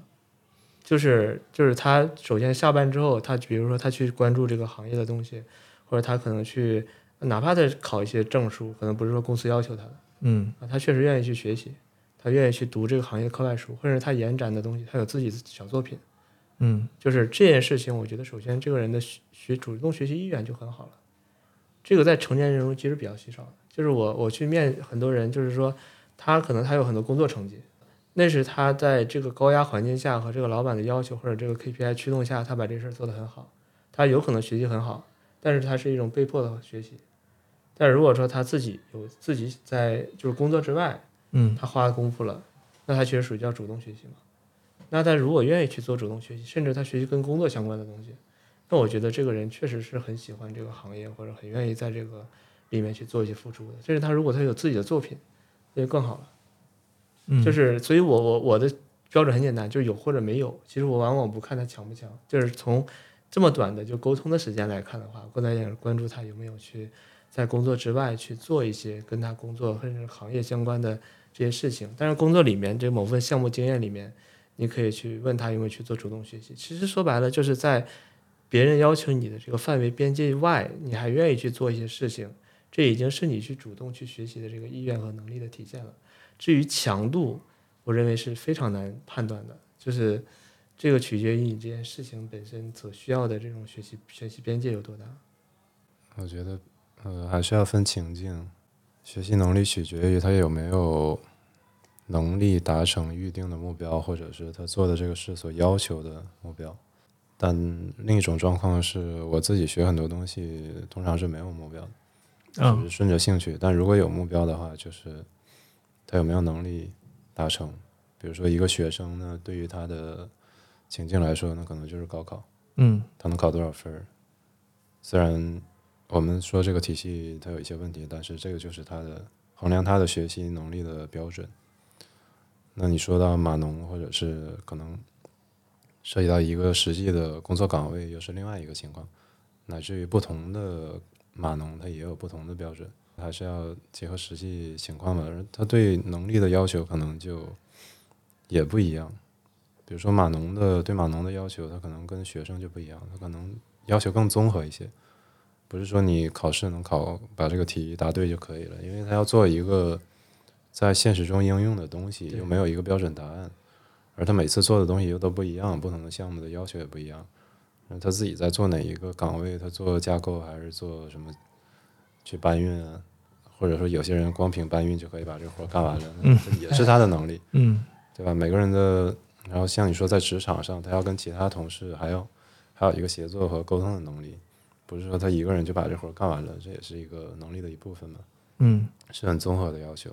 就是就是他首先下班之后，他比如说他去关注这个行业的东西，或者他可能去，哪怕他考一些证书，可能不是说公司要求他的嗯啊，他确实愿意去学习，他愿意去读这个行业课外书，或者他延展的东西，他有自己的小作品。嗯就是这件事情，我觉得首先这个人的学学主动学习意愿就很好了。这个在成年人中其实比较稀少的。就是我我去面很多人，就是说他可能他有很多工作成绩，那是他在这个高压环境下和这个老板的要求或者这个 KPI 驱动下，他把这事儿做得很好。他有可能学习很好，但是他是一种被迫的学习。但是如果说他自己有自己在就是工作之外，嗯他花功夫了，那他其实属于叫主动学习嘛。那他如果愿意去做主动学习，甚至他学习跟工作相关的东西，那我觉得这个人确实是很喜欢这个行业，或者很愿意在这个里面去做一些付出的。甚至他如果他有自己的作品，那就更好了。嗯，就是，所以我我我的标准很简单，就是有或者没有。其实我往往不看他强不强，就是从这么短的就沟通的时间来看的话，更多一点关注他有没有去在工作之外去做一些跟他工作甚至行业相关的这些事情。但是工作里面这某份项目经验里面，你可以去问他有没有去做主动学习。其实说白了，就是在别人要求你的这个范围边界外，你还愿意去做一些事情，这已经是你去主动去学习的这个意愿和能力的体现了。至于强度，我认为是非常难判断的，就是这个取决于你这件事情本身所需要的这种学习学习边界有多大。我觉得，呃，还是要分情境。学习能力取决于他有没有能力达成预定的目标，或者是他做的这个事所要求的目标。但另一种状况是我自己学很多东西，通常是没有目标的，只嗯是顺着兴趣。但如果有目标的话，就是他有没有能力达成。比如说，一个学生呢，对于他的情境来说，那可能就是高考。嗯他能考多少分儿。虽然我们说这个体系它有一些问题，但是这个就是它的衡量他的学习能力的标准。那你说到码农，或者是可能涉及到一个实际的工作岗位，又是另外一个情况，乃至于不同的码农，它也有不同的标准，还是要结合实际情况吧。而他对能力的要求可能就也不一样。比如说码农的对码农的要求，他可能跟学生就不一样，他可能要求更综合一些，不是说你考试能考把这个题答对就可以了，因为他要做一个在现实中应用的东西，又没有一个标准答案，而他每次做的东西又都不一样，不同的项目的要求也不一样，那他自己在做哪一个岗位，他做架构还是做什么去搬运啊，或者说有些人光凭搬运就可以把这活干完了，那这也是他的能力。嗯对吧？每个人的，然后像你说，在职场上，他要跟其他同事还要还有一个协作和沟通的能力，不是说他一个人就把这活儿干完了，这也是一个能力的一部分嘛，嗯是很综合的要求。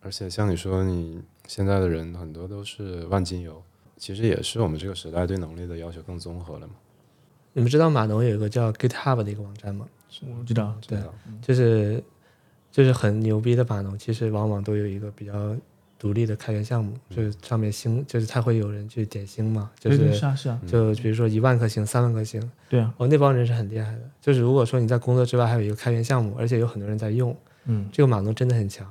而且像你说，你现在的人很多都是万金油，其实也是我们这个时代对能力的要求更综合了嘛。你们知道码农有一个叫 GitHub 的一个网站吗？我知道，对知道就是就是很牛逼的码农，其实往往都有一个比较独立的开源项目，就是上面星，就是他会有人去点星嘛，就对对是是啊是啊，就比如说一万颗星、三万颗星，对啊，哦，那帮人是很厉害的。就是如果说你在工作之外还有一个开源项目，而且有很多人在用，嗯。这个码农真的很强。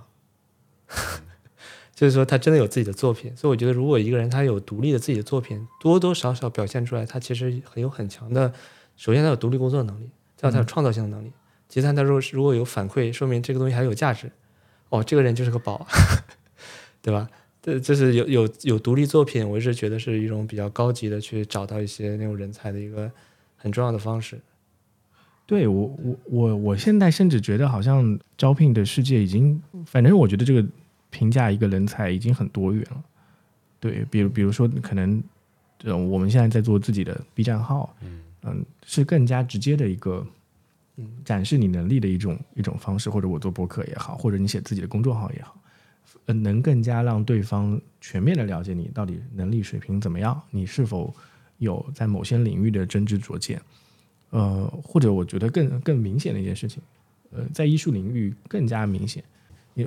就是说他真的有自己的作品，所以我觉得如果一个人他有独立的自己的作品，多多少少表现出来，他其实很有很强的，首先他有独立工作能力，再有他有创造性的能力，其次他如果如果有反馈，说明这个东西还有价值，哦，这个人就是个宝，对吧？这就是有有有独立作品，我一直觉得是一种比较高级的去找到一些那种人才的一个很重要的方式。对我我我我现在甚至觉得好像招聘的世界已经，反正我觉得这个评价一个人才已经很多元了。对，比如比如说可能，呃，我们现在在做自己的 B 站号，嗯是更加直接的一个，嗯，展示你能力的一种一种方式，或者我做博客也好，或者你写自己的公众号也好，呃，能更加让对方全面的了解你到底能力水平怎么样，你是否有在某些领域的真知灼见。呃，或者我觉得更更明显的一件事情，呃，在艺术领域更加明显。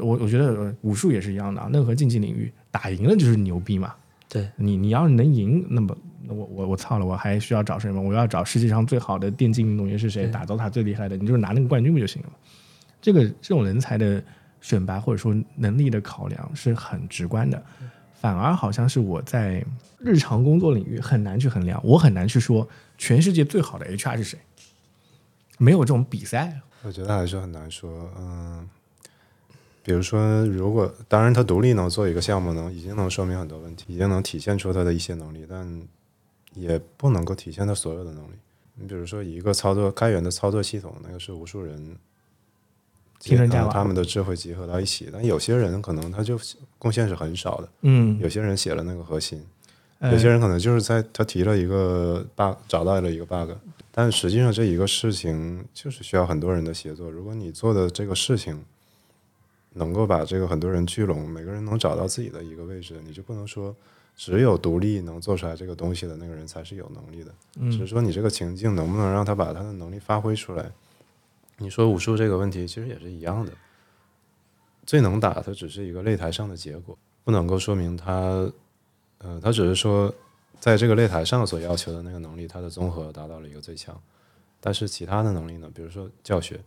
我我觉得、呃武术也是一样的啊，任何竞技领域打赢了就是牛逼嘛。对你你要是能赢，那么那我我我操了，我还需要找什么？我要找世界上最好的电竞运动员是谁，打 DOTA 最厉害的，你就是拿那个冠军不就行了吗？这个这种人才的选拔或者说能力的考量是很直观的，反而好像是我在日常工作领域很难去衡量，我很难去说全世界最好的 HR 是谁，没有这种比赛。我觉得还是很难说，嗯，比如说，如果当然他独立能做一个项目，能已经能说明很多问题，已经能体现出他的一些能力，但也不能够体现他所有的能力。你比如说，一个操作开源的操作系统，那个是无数人呃天人加瓦他们的智慧集合到一起，但有些人可能他就贡献是很少的，嗯，有些人写了那个核心，呃有些人可能就是在他提了一个 bug，找到了一个 bug，但实际上这一个事情就是需要很多人的协作。如果你做的这个事情能够把这个很多人聚拢，每个人能找到自己的一个位置，你就不能说只有独立能做出来这个东西的那个人才是有能力的，嗯只是说你这个情境能不能让他把他的能力发挥出来。你说武术这个问题其实也是一样的，最能打它只是一个擂台上的结果，不能够说明他呃，他只是说，在这个擂台上所要求的那个能力，他的综合达到了一个最强。但是其他的能力呢，比如说教学，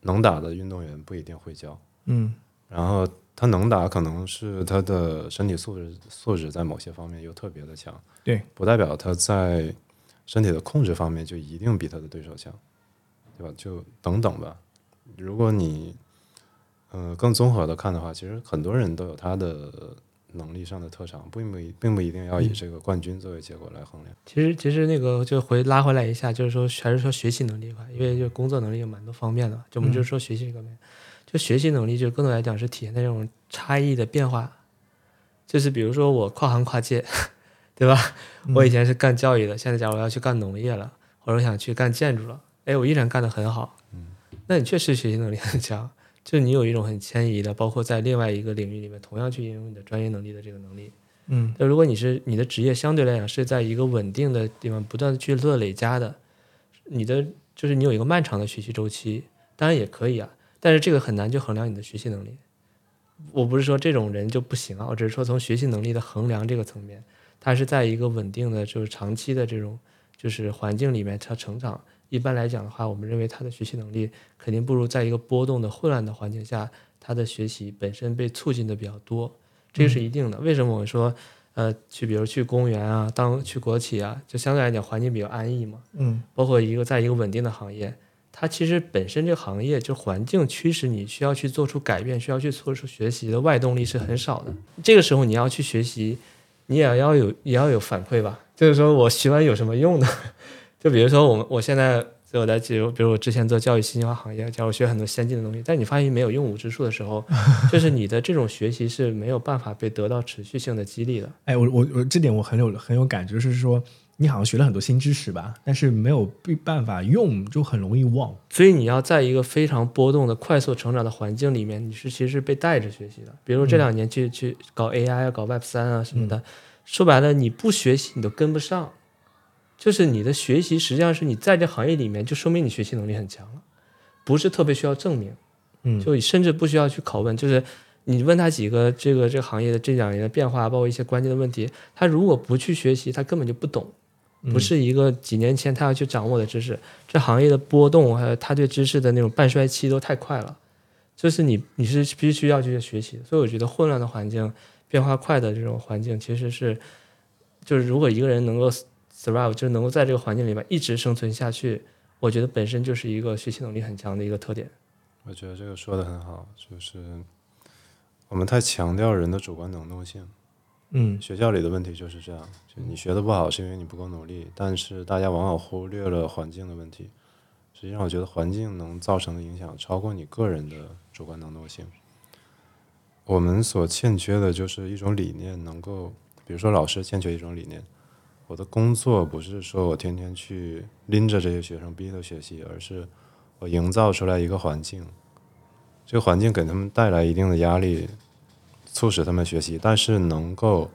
能打的运动员不一定会教，嗯然后他能打，可能是他的身体素质素质在某些方面又特别的强，对，不代表他在身体的控制方面就一定比他的对手强，对吧？就等等吧。如果你呃更综合的看的话，其实很多人都有他的能力上的特长，并不一并不一定要以这个冠军作为结果来衡量。其实其实那个就回拉回来一下，就是说还是说学习能力吧，因为就工作能力有蛮多方面的，就我们就说学习这个面，就学习能力就更多来讲是体现在这种差异的变化，就是比如说我跨行跨界，对吧？我以前是干教育的，现在假如我要去干农业了，或者我想去干建筑了，哎，我依然干得很好，那你确实学习能力很强，就你有一种很迁移的，包括在另外一个领域里面同样去应用你的专业能力的这个能力。嗯那如果你是你的职业相对来讲是在一个稳定的地方不断的去做累加的，你的就是你有一个漫长的学习周期，当然也可以啊，但是这个很难去衡量你的学习能力。我不是说这种人就不行啊，我只是说从学习能力的衡量这个层面，他是在一个稳定的就是长期的这种就是环境里面他成长。一般来讲的话，我们认为他的学习能力肯定不如在一个波动的混乱的环境下，他的学习本身被促进的比较多。这个是一定的。为什么我们说，呃，去比如去公园啊，当去国企啊，就相对来讲环境比较安逸嘛。嗯包括一个在一个稳定的行业，它其实本身这个行业就环境驱使你需要去做出改变，需要去做出学习的外动力是很少的。这个时候你要去学习，你也要有也要有反馈吧，就是说我学完有什么用呢？就比如说我们我现在。所以我在比如，比如我之前做教育信息化行业，假如学很多先进的东西，但你发现没有用武之处的时候，就是你的这种学习是没有办法被得到持续性的激励的。哎，我我我这点我很有很有感觉，就是说你好像学了很多新知识吧，但是没有办法用，就很容易忘。所以你要在一个非常波动的、快速成长的环境里面，你是其实是被带着学习的。比如这两年去、去搞 AI 啊、搞 Web 三啊什么的，说白了你不学习你都跟不上。就是你的学习实际上是你在这行业里面，就说明你学习能力很强了，不是特别需要证明。嗯，就甚至不需要去拷问，就是你问他几个这个这个行业的这两年的变化，包括一些关键的问题，他如果不去学习，他根本就不懂。不是一个几年前他要去掌握的知识，这行业的波动还有他对知识的那种半衰期都太快了，就是你你是必须要去学习。所以我觉得混乱的环境、变化快的这种环境，其实是就是如果一个人能够 survive，就是能够在这个环境里面一直生存下去，我觉得本身就是一个学习能力很强的一个特点。我觉得这个说的很好，就是我们太强调人的主观能动性。嗯学校里的问题就是这样，就你学的不好是因为你不够努力，但是大家往往忽略了环境的问题。实际上，我觉得环境能造成的影响超过你个人的主观能动性。我们所欠缺的就是一种理念，能够，比如说老师欠缺一种理念。我的工作不是说我天天去拎着这些学生逼他学习，而是我营造出来一个环境，这个环境给他们带来一定的压力，促使他们学习，但是能够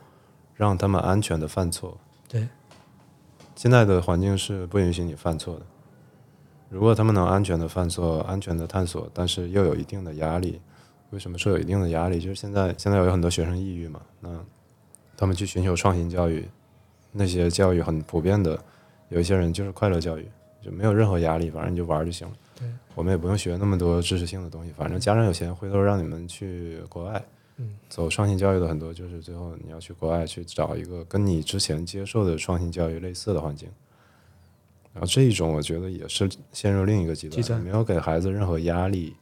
让他们安全的犯错。对，现在的环境是不允许你犯错的。如果他们能安全的犯错、安全的探索，但是又有一定的压力，为什么说有一定的压力？就是现在现在有很多学生抑郁嘛，那他们去寻求创新教育，那些教育很普遍的，有一些人就是快乐教育，就没有任何压力，反正你就玩就行了。对，我们也不用学那么多知识性的东西，反正家长有钱，回头让你们去国外。嗯，走创新教育的很多，就是最后你要去国外去找一个跟你之前接受的创新教育类似的环境。然后这一种，我觉得也是陷入另一个极端，极端没有给孩子任何压力，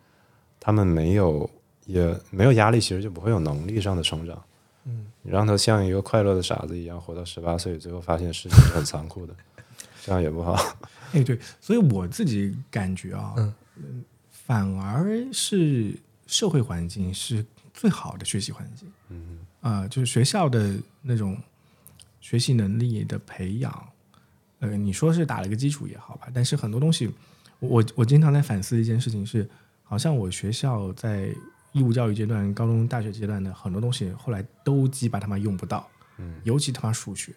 他们没有也没有压力，其实就不会有能力上的成长。嗯，你让他像一个快乐的傻子一样活到十八岁，最后发现事情是很残酷的，这样也不好。哎，对，所以我自己感觉啊，嗯反而是社会环境是最好的学习环境。嗯啊、就是学校的那种学习能力的培养，呃，你说是打了一个基础也好吧，但是很多东西，我我经常在反思一件事情是，好像我学校在义务教育阶段、高中、大学阶段的很多东西，后来都鸡巴他妈用不到，嗯，尤其他妈数学。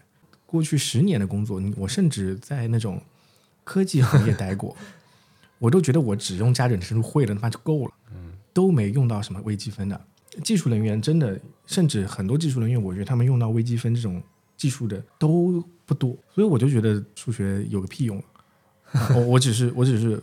过去十年的工作，我甚至在那种科技行业待过，我都觉得我只用加减乘除会了，他妈就够了，嗯，都没用到什么微积分的。技术人员真的，甚至很多技术人员，我觉得他们用到微积分这种技术的都不多，所以我就觉得数学有个屁用。啊我我只是我只是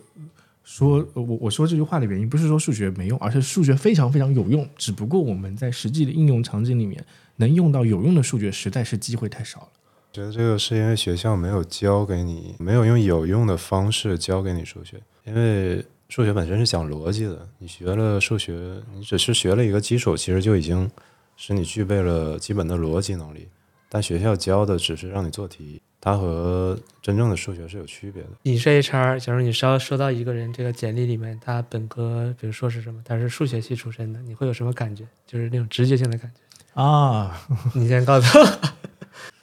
说，我我说这句话的原因不是说数学没用，而是数学非常非常有用，只不过我们在实际的应用场景里面能用到有用的数学，实在是机会太少了。觉得这个是因为学校没有教给你，没有用有用的方式教给你数学，因为数学本身是讲逻辑的，你学了数学，你只是学了一个基础，其实就已经使你具备了基本的逻辑能力，但学校教的只是让你做题，它和真正的数学是有区别的。你是 HR，假如你稍收到一个人这个简历里面，他本科比如说是什么，他是数学系出身的，你会有什么感觉？就是那种直觉性的感觉。啊，你先告诉我。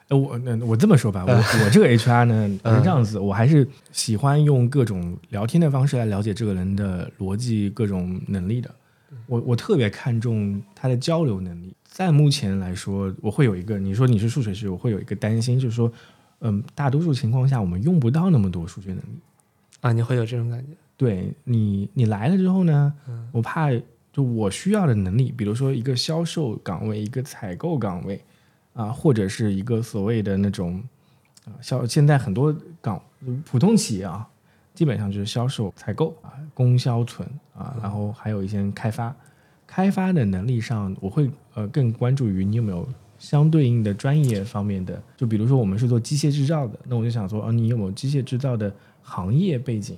呃 我那我这么说吧，我我这个 HR 呢是这样子，我还是喜欢用各种聊天的方式来了解这个人的逻辑、各种能力的。我我特别看重他的交流能力。在目前来说，我会有一个，你说你是数学系，我会有一个担心，就是说，嗯，大多数情况下我们用不到那么多数学能力。啊，你会有这种感觉？对你，你来了之后呢，嗯我怕就我需要的能力，比如说一个销售岗位、一个采购岗位啊，或者是一个所谓的那种啊销，现在很多岗普通企业啊，基本上就是销售、采购啊、供销存啊，然后还有一些开发。开发的能力上，我会呃更关注于你有没有相对应的专业方面的，就比如说我们是做机械制造的，那我就想说，哦，你有没有机械制造的行业背景？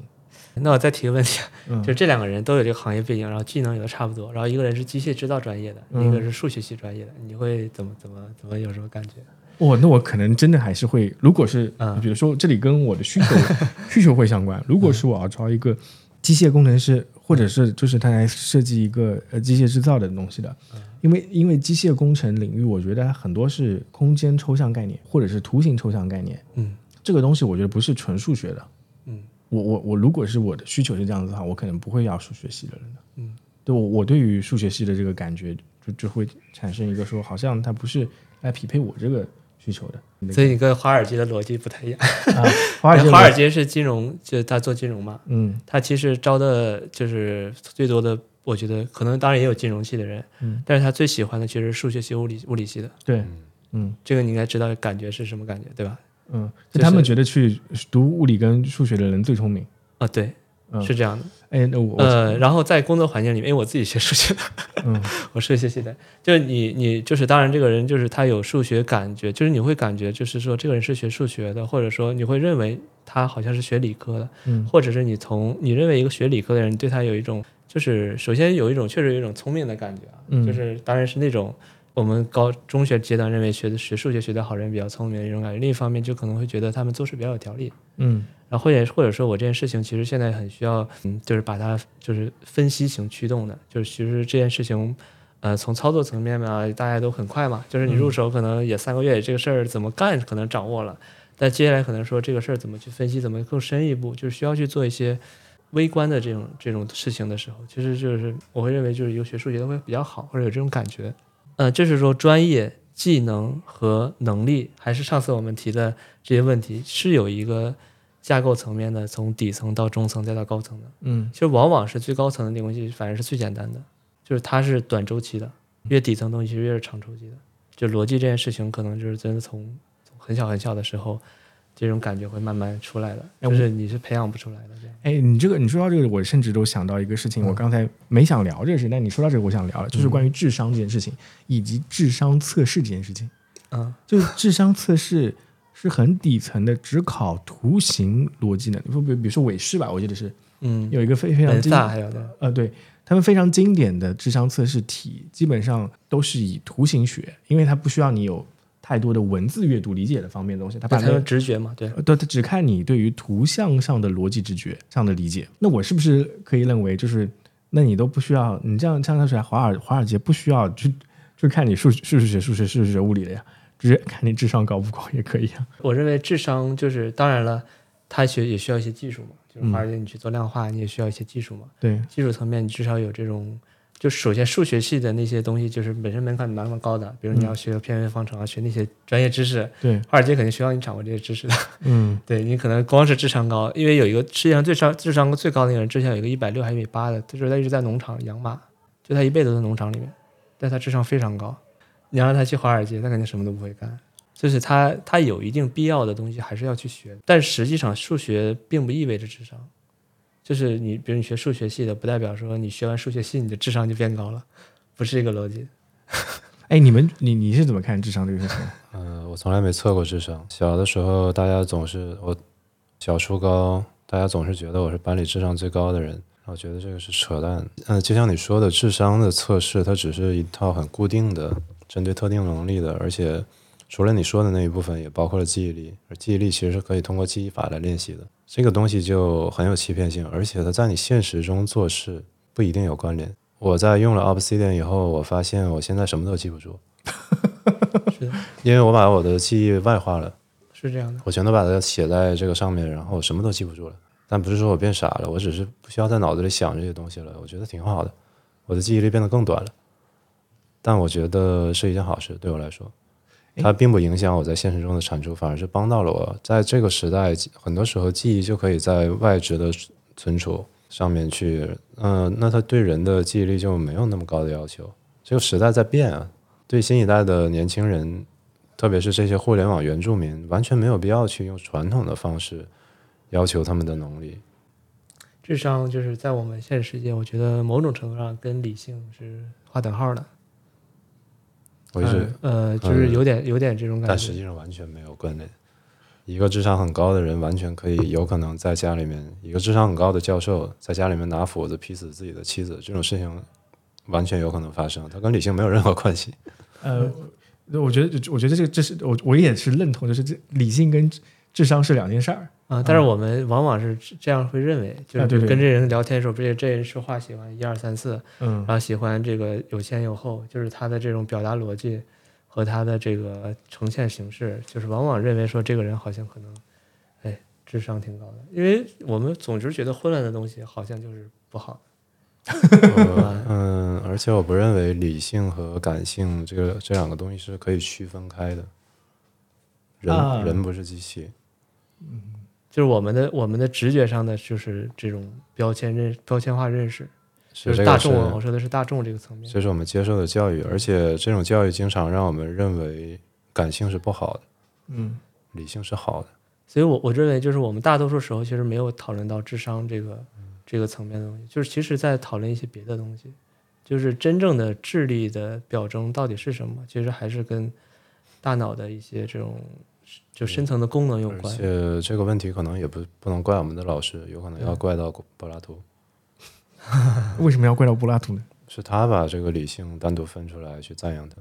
那我再提个问题，嗯就这两个人都有这个行业背景，然后技能也都差不多，然后一个人是机械制造专业的，嗯一个是数学系专业的，你会怎么怎么怎么有什么感觉？哦，那我可能真的还是会，如果是，嗯比如说这里跟我的需求 需求会相关。如果是我要招一个机械工程师，或者是就是他来设计一个呃机械制造的东西的，因为因为机械工程领域，我觉得很多是空间抽象概念，或者是图形抽象概念，嗯这个东西我觉得不是纯数学的。嗯我我我如果是我的需求是这样子的话，我可能不会要数学系的人的。嗯，对我我对于数学系的这个感觉，就就会产生一个说，好像它不是来匹配我这个需求的。所以你跟华尔街的逻辑不太一样。啊，华尔街，华尔街是金融，就是他做金融嘛，嗯他其实招的就是最多的，我觉得可能当然也有金融系的人，嗯，但是他最喜欢的其实是数学系、物理物理系的。对，嗯这个你应该知道感觉是什么感觉，对吧？嗯，就就是他们觉得去读物理跟数学的人最聪明。啊，对，嗯，是这样的。哎，那我呃，然后在工作环境里面，因为我自己学数学的，嗯 我数学系的，就是你你就是当然这个人就是他有数学感觉，就是你会感觉就是说这个人是学数学的，或者说你会认为他好像是学理科的，嗯或者是你从你认为一个学理科的人对他有一种就是首先有一种确实有一种聪明的感觉啊，嗯。就是当然是那种。我们高中学阶段认为学的学数学学的好人比较聪明的一种感觉，另一方面就可能会觉得他们做事比较有条理，嗯。然后或者或者说我这件事情其实现在很需要，嗯，就是把它就是分析型驱动的，就是其实这件事情，呃，从操作层面嘛，大家都很快嘛，就是你入手可能也三个月，这个事儿怎么干可能掌握了，但接下来可能说这个事儿怎么去分析，怎么更深一步，就是需要去做一些微观的这种这种事情的时候，其实就是我会认为就是一个学数学的会比较好，或者有这种感觉，呃，就是说专业技能和能力，还是上次我们提的这些问题是有一个。架构层面的，从底层到中层再到高层的，嗯其实往往是最高层的那个东西反而是最简单的，就是它是短周期的，越底层东西其实越是长周期的。就逻辑这件事情，可能就是真的从从很小很小的时候，这种感觉会慢慢出来的，哎就是你是培养不出来的。这样，哎，你这个你说到这个，我甚至都想到一个事情，我刚才没想聊这个事情，但你说到这个，我想聊了，就是关于智商这件事情，以及智商测试这件事情。嗯就是智商测试是很底层的，只考图形逻辑能力。说比比如说韦氏吧，我记得是嗯，有一个非非常本经典还有的，呃，对他们非常经典的智商测试题，基本上都是以图形学，因为它不需要你有太多的文字阅读理解的方面的东西，它把它直觉嘛，对，呃对，它只看你对于图像上的逻辑直觉上的理解。那我是不是可以认为，就是那你都不需要，你这样这样说来，华尔华尔街不需要去就看你数数学、数学、数学、物理的呀，直接看你智商高不高也可以啊。我认为智商就是当然了，它学也需要一些技术嘛，就是嗯华尔街你去做量化，你也需要一些技术嘛。对，技术层面，你至少有这种，就首先数学系的那些东西，就是本身门槛蛮蛮高的，比如你要学偏微方程啊，学那些专业知识，对，华尔街肯定需要你掌握这些知识的。嗯对你可能光是智商高，因为有一个世界上最商智商最高的那个人，之前有一个一百六还一米八的，就是他一直在农场养马，就他一辈子都在农场里面，但他智商非常高。你让他去华尔街，他肯定什么都不会干。就是他他有一定必要的东西还是要去学，但实际上数学并不意味着智商。就是你，比如你学数学系的，不代表说你学完数学系你的智商就变高了，不是这个逻辑。哎，你们你你是怎么看智商这个事情？呃，我从来没测过智商。小的时候，大家总是我小初高，大家总是觉得我是班里智商最高的人，我觉得这个是扯淡。嗯、就像你说的，智商的测试它只是一套很固定的针对特定能力的，而且除了你说的那一部分，也包括了记忆力。而记忆力其实是可以通过记忆法来练习的。这个东西就很有欺骗性，而且它在你现实中做事不一定有关联。我在用了 Obsidian 以后，我发现我现在什么都记不住，是的，因为我把我的记忆外化了，是这样的。我全都把它写在这个上面，然后我什么都记不住了。但不是说我变傻了，我只是不需要在脑子里想这些东西了。我觉得挺好的，我的记忆力变得更短了。但我觉得是一件好事，对我来说，它并不影响我在现实中的产出，反而是帮到了我。在这个时代，很多时候记忆就可以在外置的存储上面去，嗯、那它对人的记忆力就没有那么高的要求。这个时代在变啊，对新一代的年轻人，特别是这些互联网原住民，完全没有必要去用传统的方式要求他们的能力。智商就是在我们现实世界，我觉得某种程度上跟理性是划等号的。我一直，呃，就是有点有点这种感觉但实。际上完全没有关联。一个智商很高的人，完全可以有可能在家里面，一个智商很高的教授在家里面拿斧子劈死自己的妻子，这种事情完全有可能发生，它跟理性没有任何关系。呃，我觉得，我觉得这个这是我我也是认同，就是这理性跟智智商是两件事儿。啊，但是我们往往是这样会认为，就是跟这人聊天的时候，这这人说话喜欢一二三四，嗯。然后喜欢这个有前有后，就是他的这种表达逻辑和他的这个呈现形式，就是往往认为说这个人好像可能，哎，智商挺高的，因为我们总是觉得混乱的东西好像就是不好。呃嗯，而且我不认为理性和感性这个这两个东西是可以区分开的。人、啊人不是机器，就是我们的我们的直觉上的就是这种标签认标签化认识，就是大众啊，我说的是大众这个层面。这是我们接受的教育，而且这种教育经常让我们认为感性是不好的，嗯理性是好的。所以我我认为就是我们大多数时候其实没有讨论到智商这个这个层面的东西，就是其实在讨论一些别的东西，就是真正的智力的表征到底是什么，其实还是跟大脑的一些这种就深层的功能有而关。且这个问题可能也不不能怪我们的老师，有可能要怪到柏拉图，为什么要怪到柏拉图呢？是他把这个理性单独分出来去赞扬他。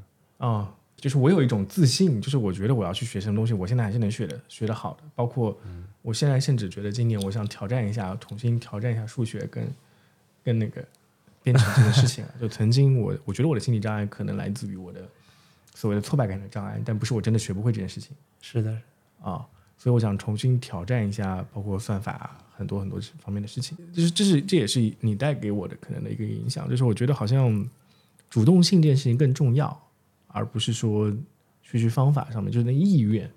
啊、就是我有一种自信，就是我觉得我要去学什么东西，我现在还是能学的，学得好的。包括我现在甚至觉得今年我想挑战一下，重新挑战一下数学跟跟那个编程这件事情啊。就曾经我我觉得我的心理障碍可能来自于我的所谓的挫败感的障碍，但不是我真的学不会这件事情是的，啊。所以我想重新挑战一下，包括算法啊很多很多方面的事情。就是这是这也是你带给我的可能的一个影响，就是我觉得好像主动性这件事情更重要，而不是说学习方法上面就是那意愿。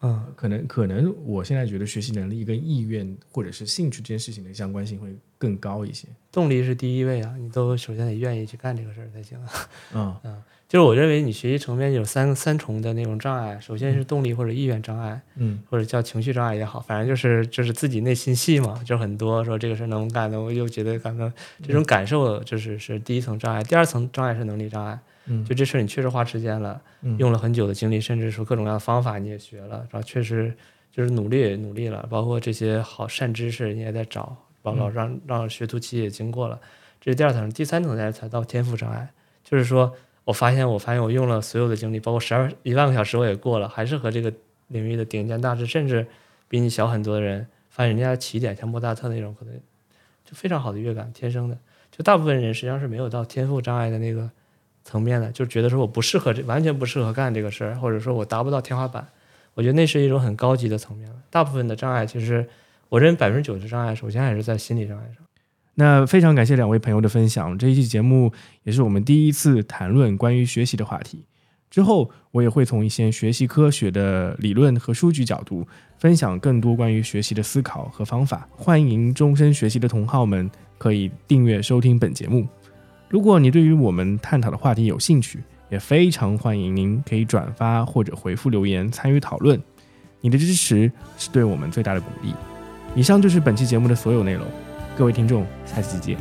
嗯，可能可能我现在觉得学习能力跟意愿或者是兴趣这件事情的相关性会更高一些。动力是第一位啊，你都首先得愿意去干这个事儿才行啊。嗯。嗯就是我认为你学习层面有三三重的那种障碍，首先是动力或者意愿障碍，嗯。或者叫情绪障碍也好，反正就是就是自己内心戏嘛，就很多说这个事儿能不能干的，我又觉得感到这种感受就是是第一层障碍，第二层障碍是能力障碍，嗯。就这事儿你确实花时间了，嗯。用了很久的精力，甚至说各种各样的方法你也学了，然后确实就是努力努力了，包括这些好善知识你也在找，包括让让学徒期也经过了，这是第二层，第三层才才到天赋障碍，就是说我发现我发现我用了所有的精力，包括十二一万个小时我也过了，还是和这个领域的顶尖大师，甚至比你小很多的人，发现人家的起点像莫扎特那种可能就非常好的乐感，天生的。就大部分人实际上是没有到天赋障碍的那个层面的，就觉得说我不适合这，完全不适合干这个事儿，或者说我达不到天花板。我觉得那是一种很高级的层面了。大部分的障碍，其实我认为百分之九十障碍，首先还是在心理障碍上。那非常感谢两位朋友的分享，这一期节目也是我们第一次谈论关于学习的话题。之后我也会从一些学习科学的理论和数据角度，分享更多关于学习的思考和方法。欢迎终身学习的同好们可以订阅收听本节目。如果你对于我们探讨的话题有兴趣，也非常欢迎您可以转发或者回复留言参与讨论。你的支持是对我们最大的鼓励。以上就是本期节目的所有内容。各位听众，下期见。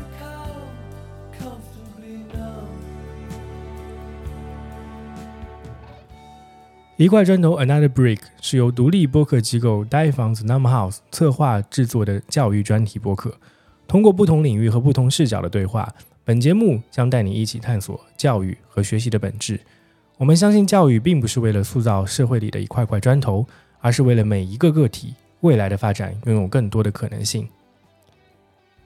一块砖头 Another Brick 是由独立播客机构 Die Fund Number House 策划制作的教育专题播客。通过不同领域和不同视角的对话，本节目将带你一起探索教育和学习的本质。我们相信教育并不是为了塑造社会里的一块块砖头，而是为了每一个个体未来的发展拥有更多的可能性。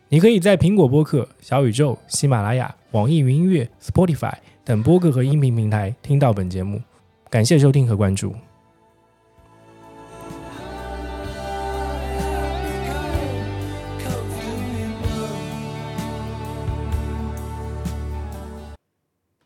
你可以在苹果播客、小宇宙、喜马拉雅、网易云音乐、Spotify 等播客和音频平台听到本节目。感谢收听和关注。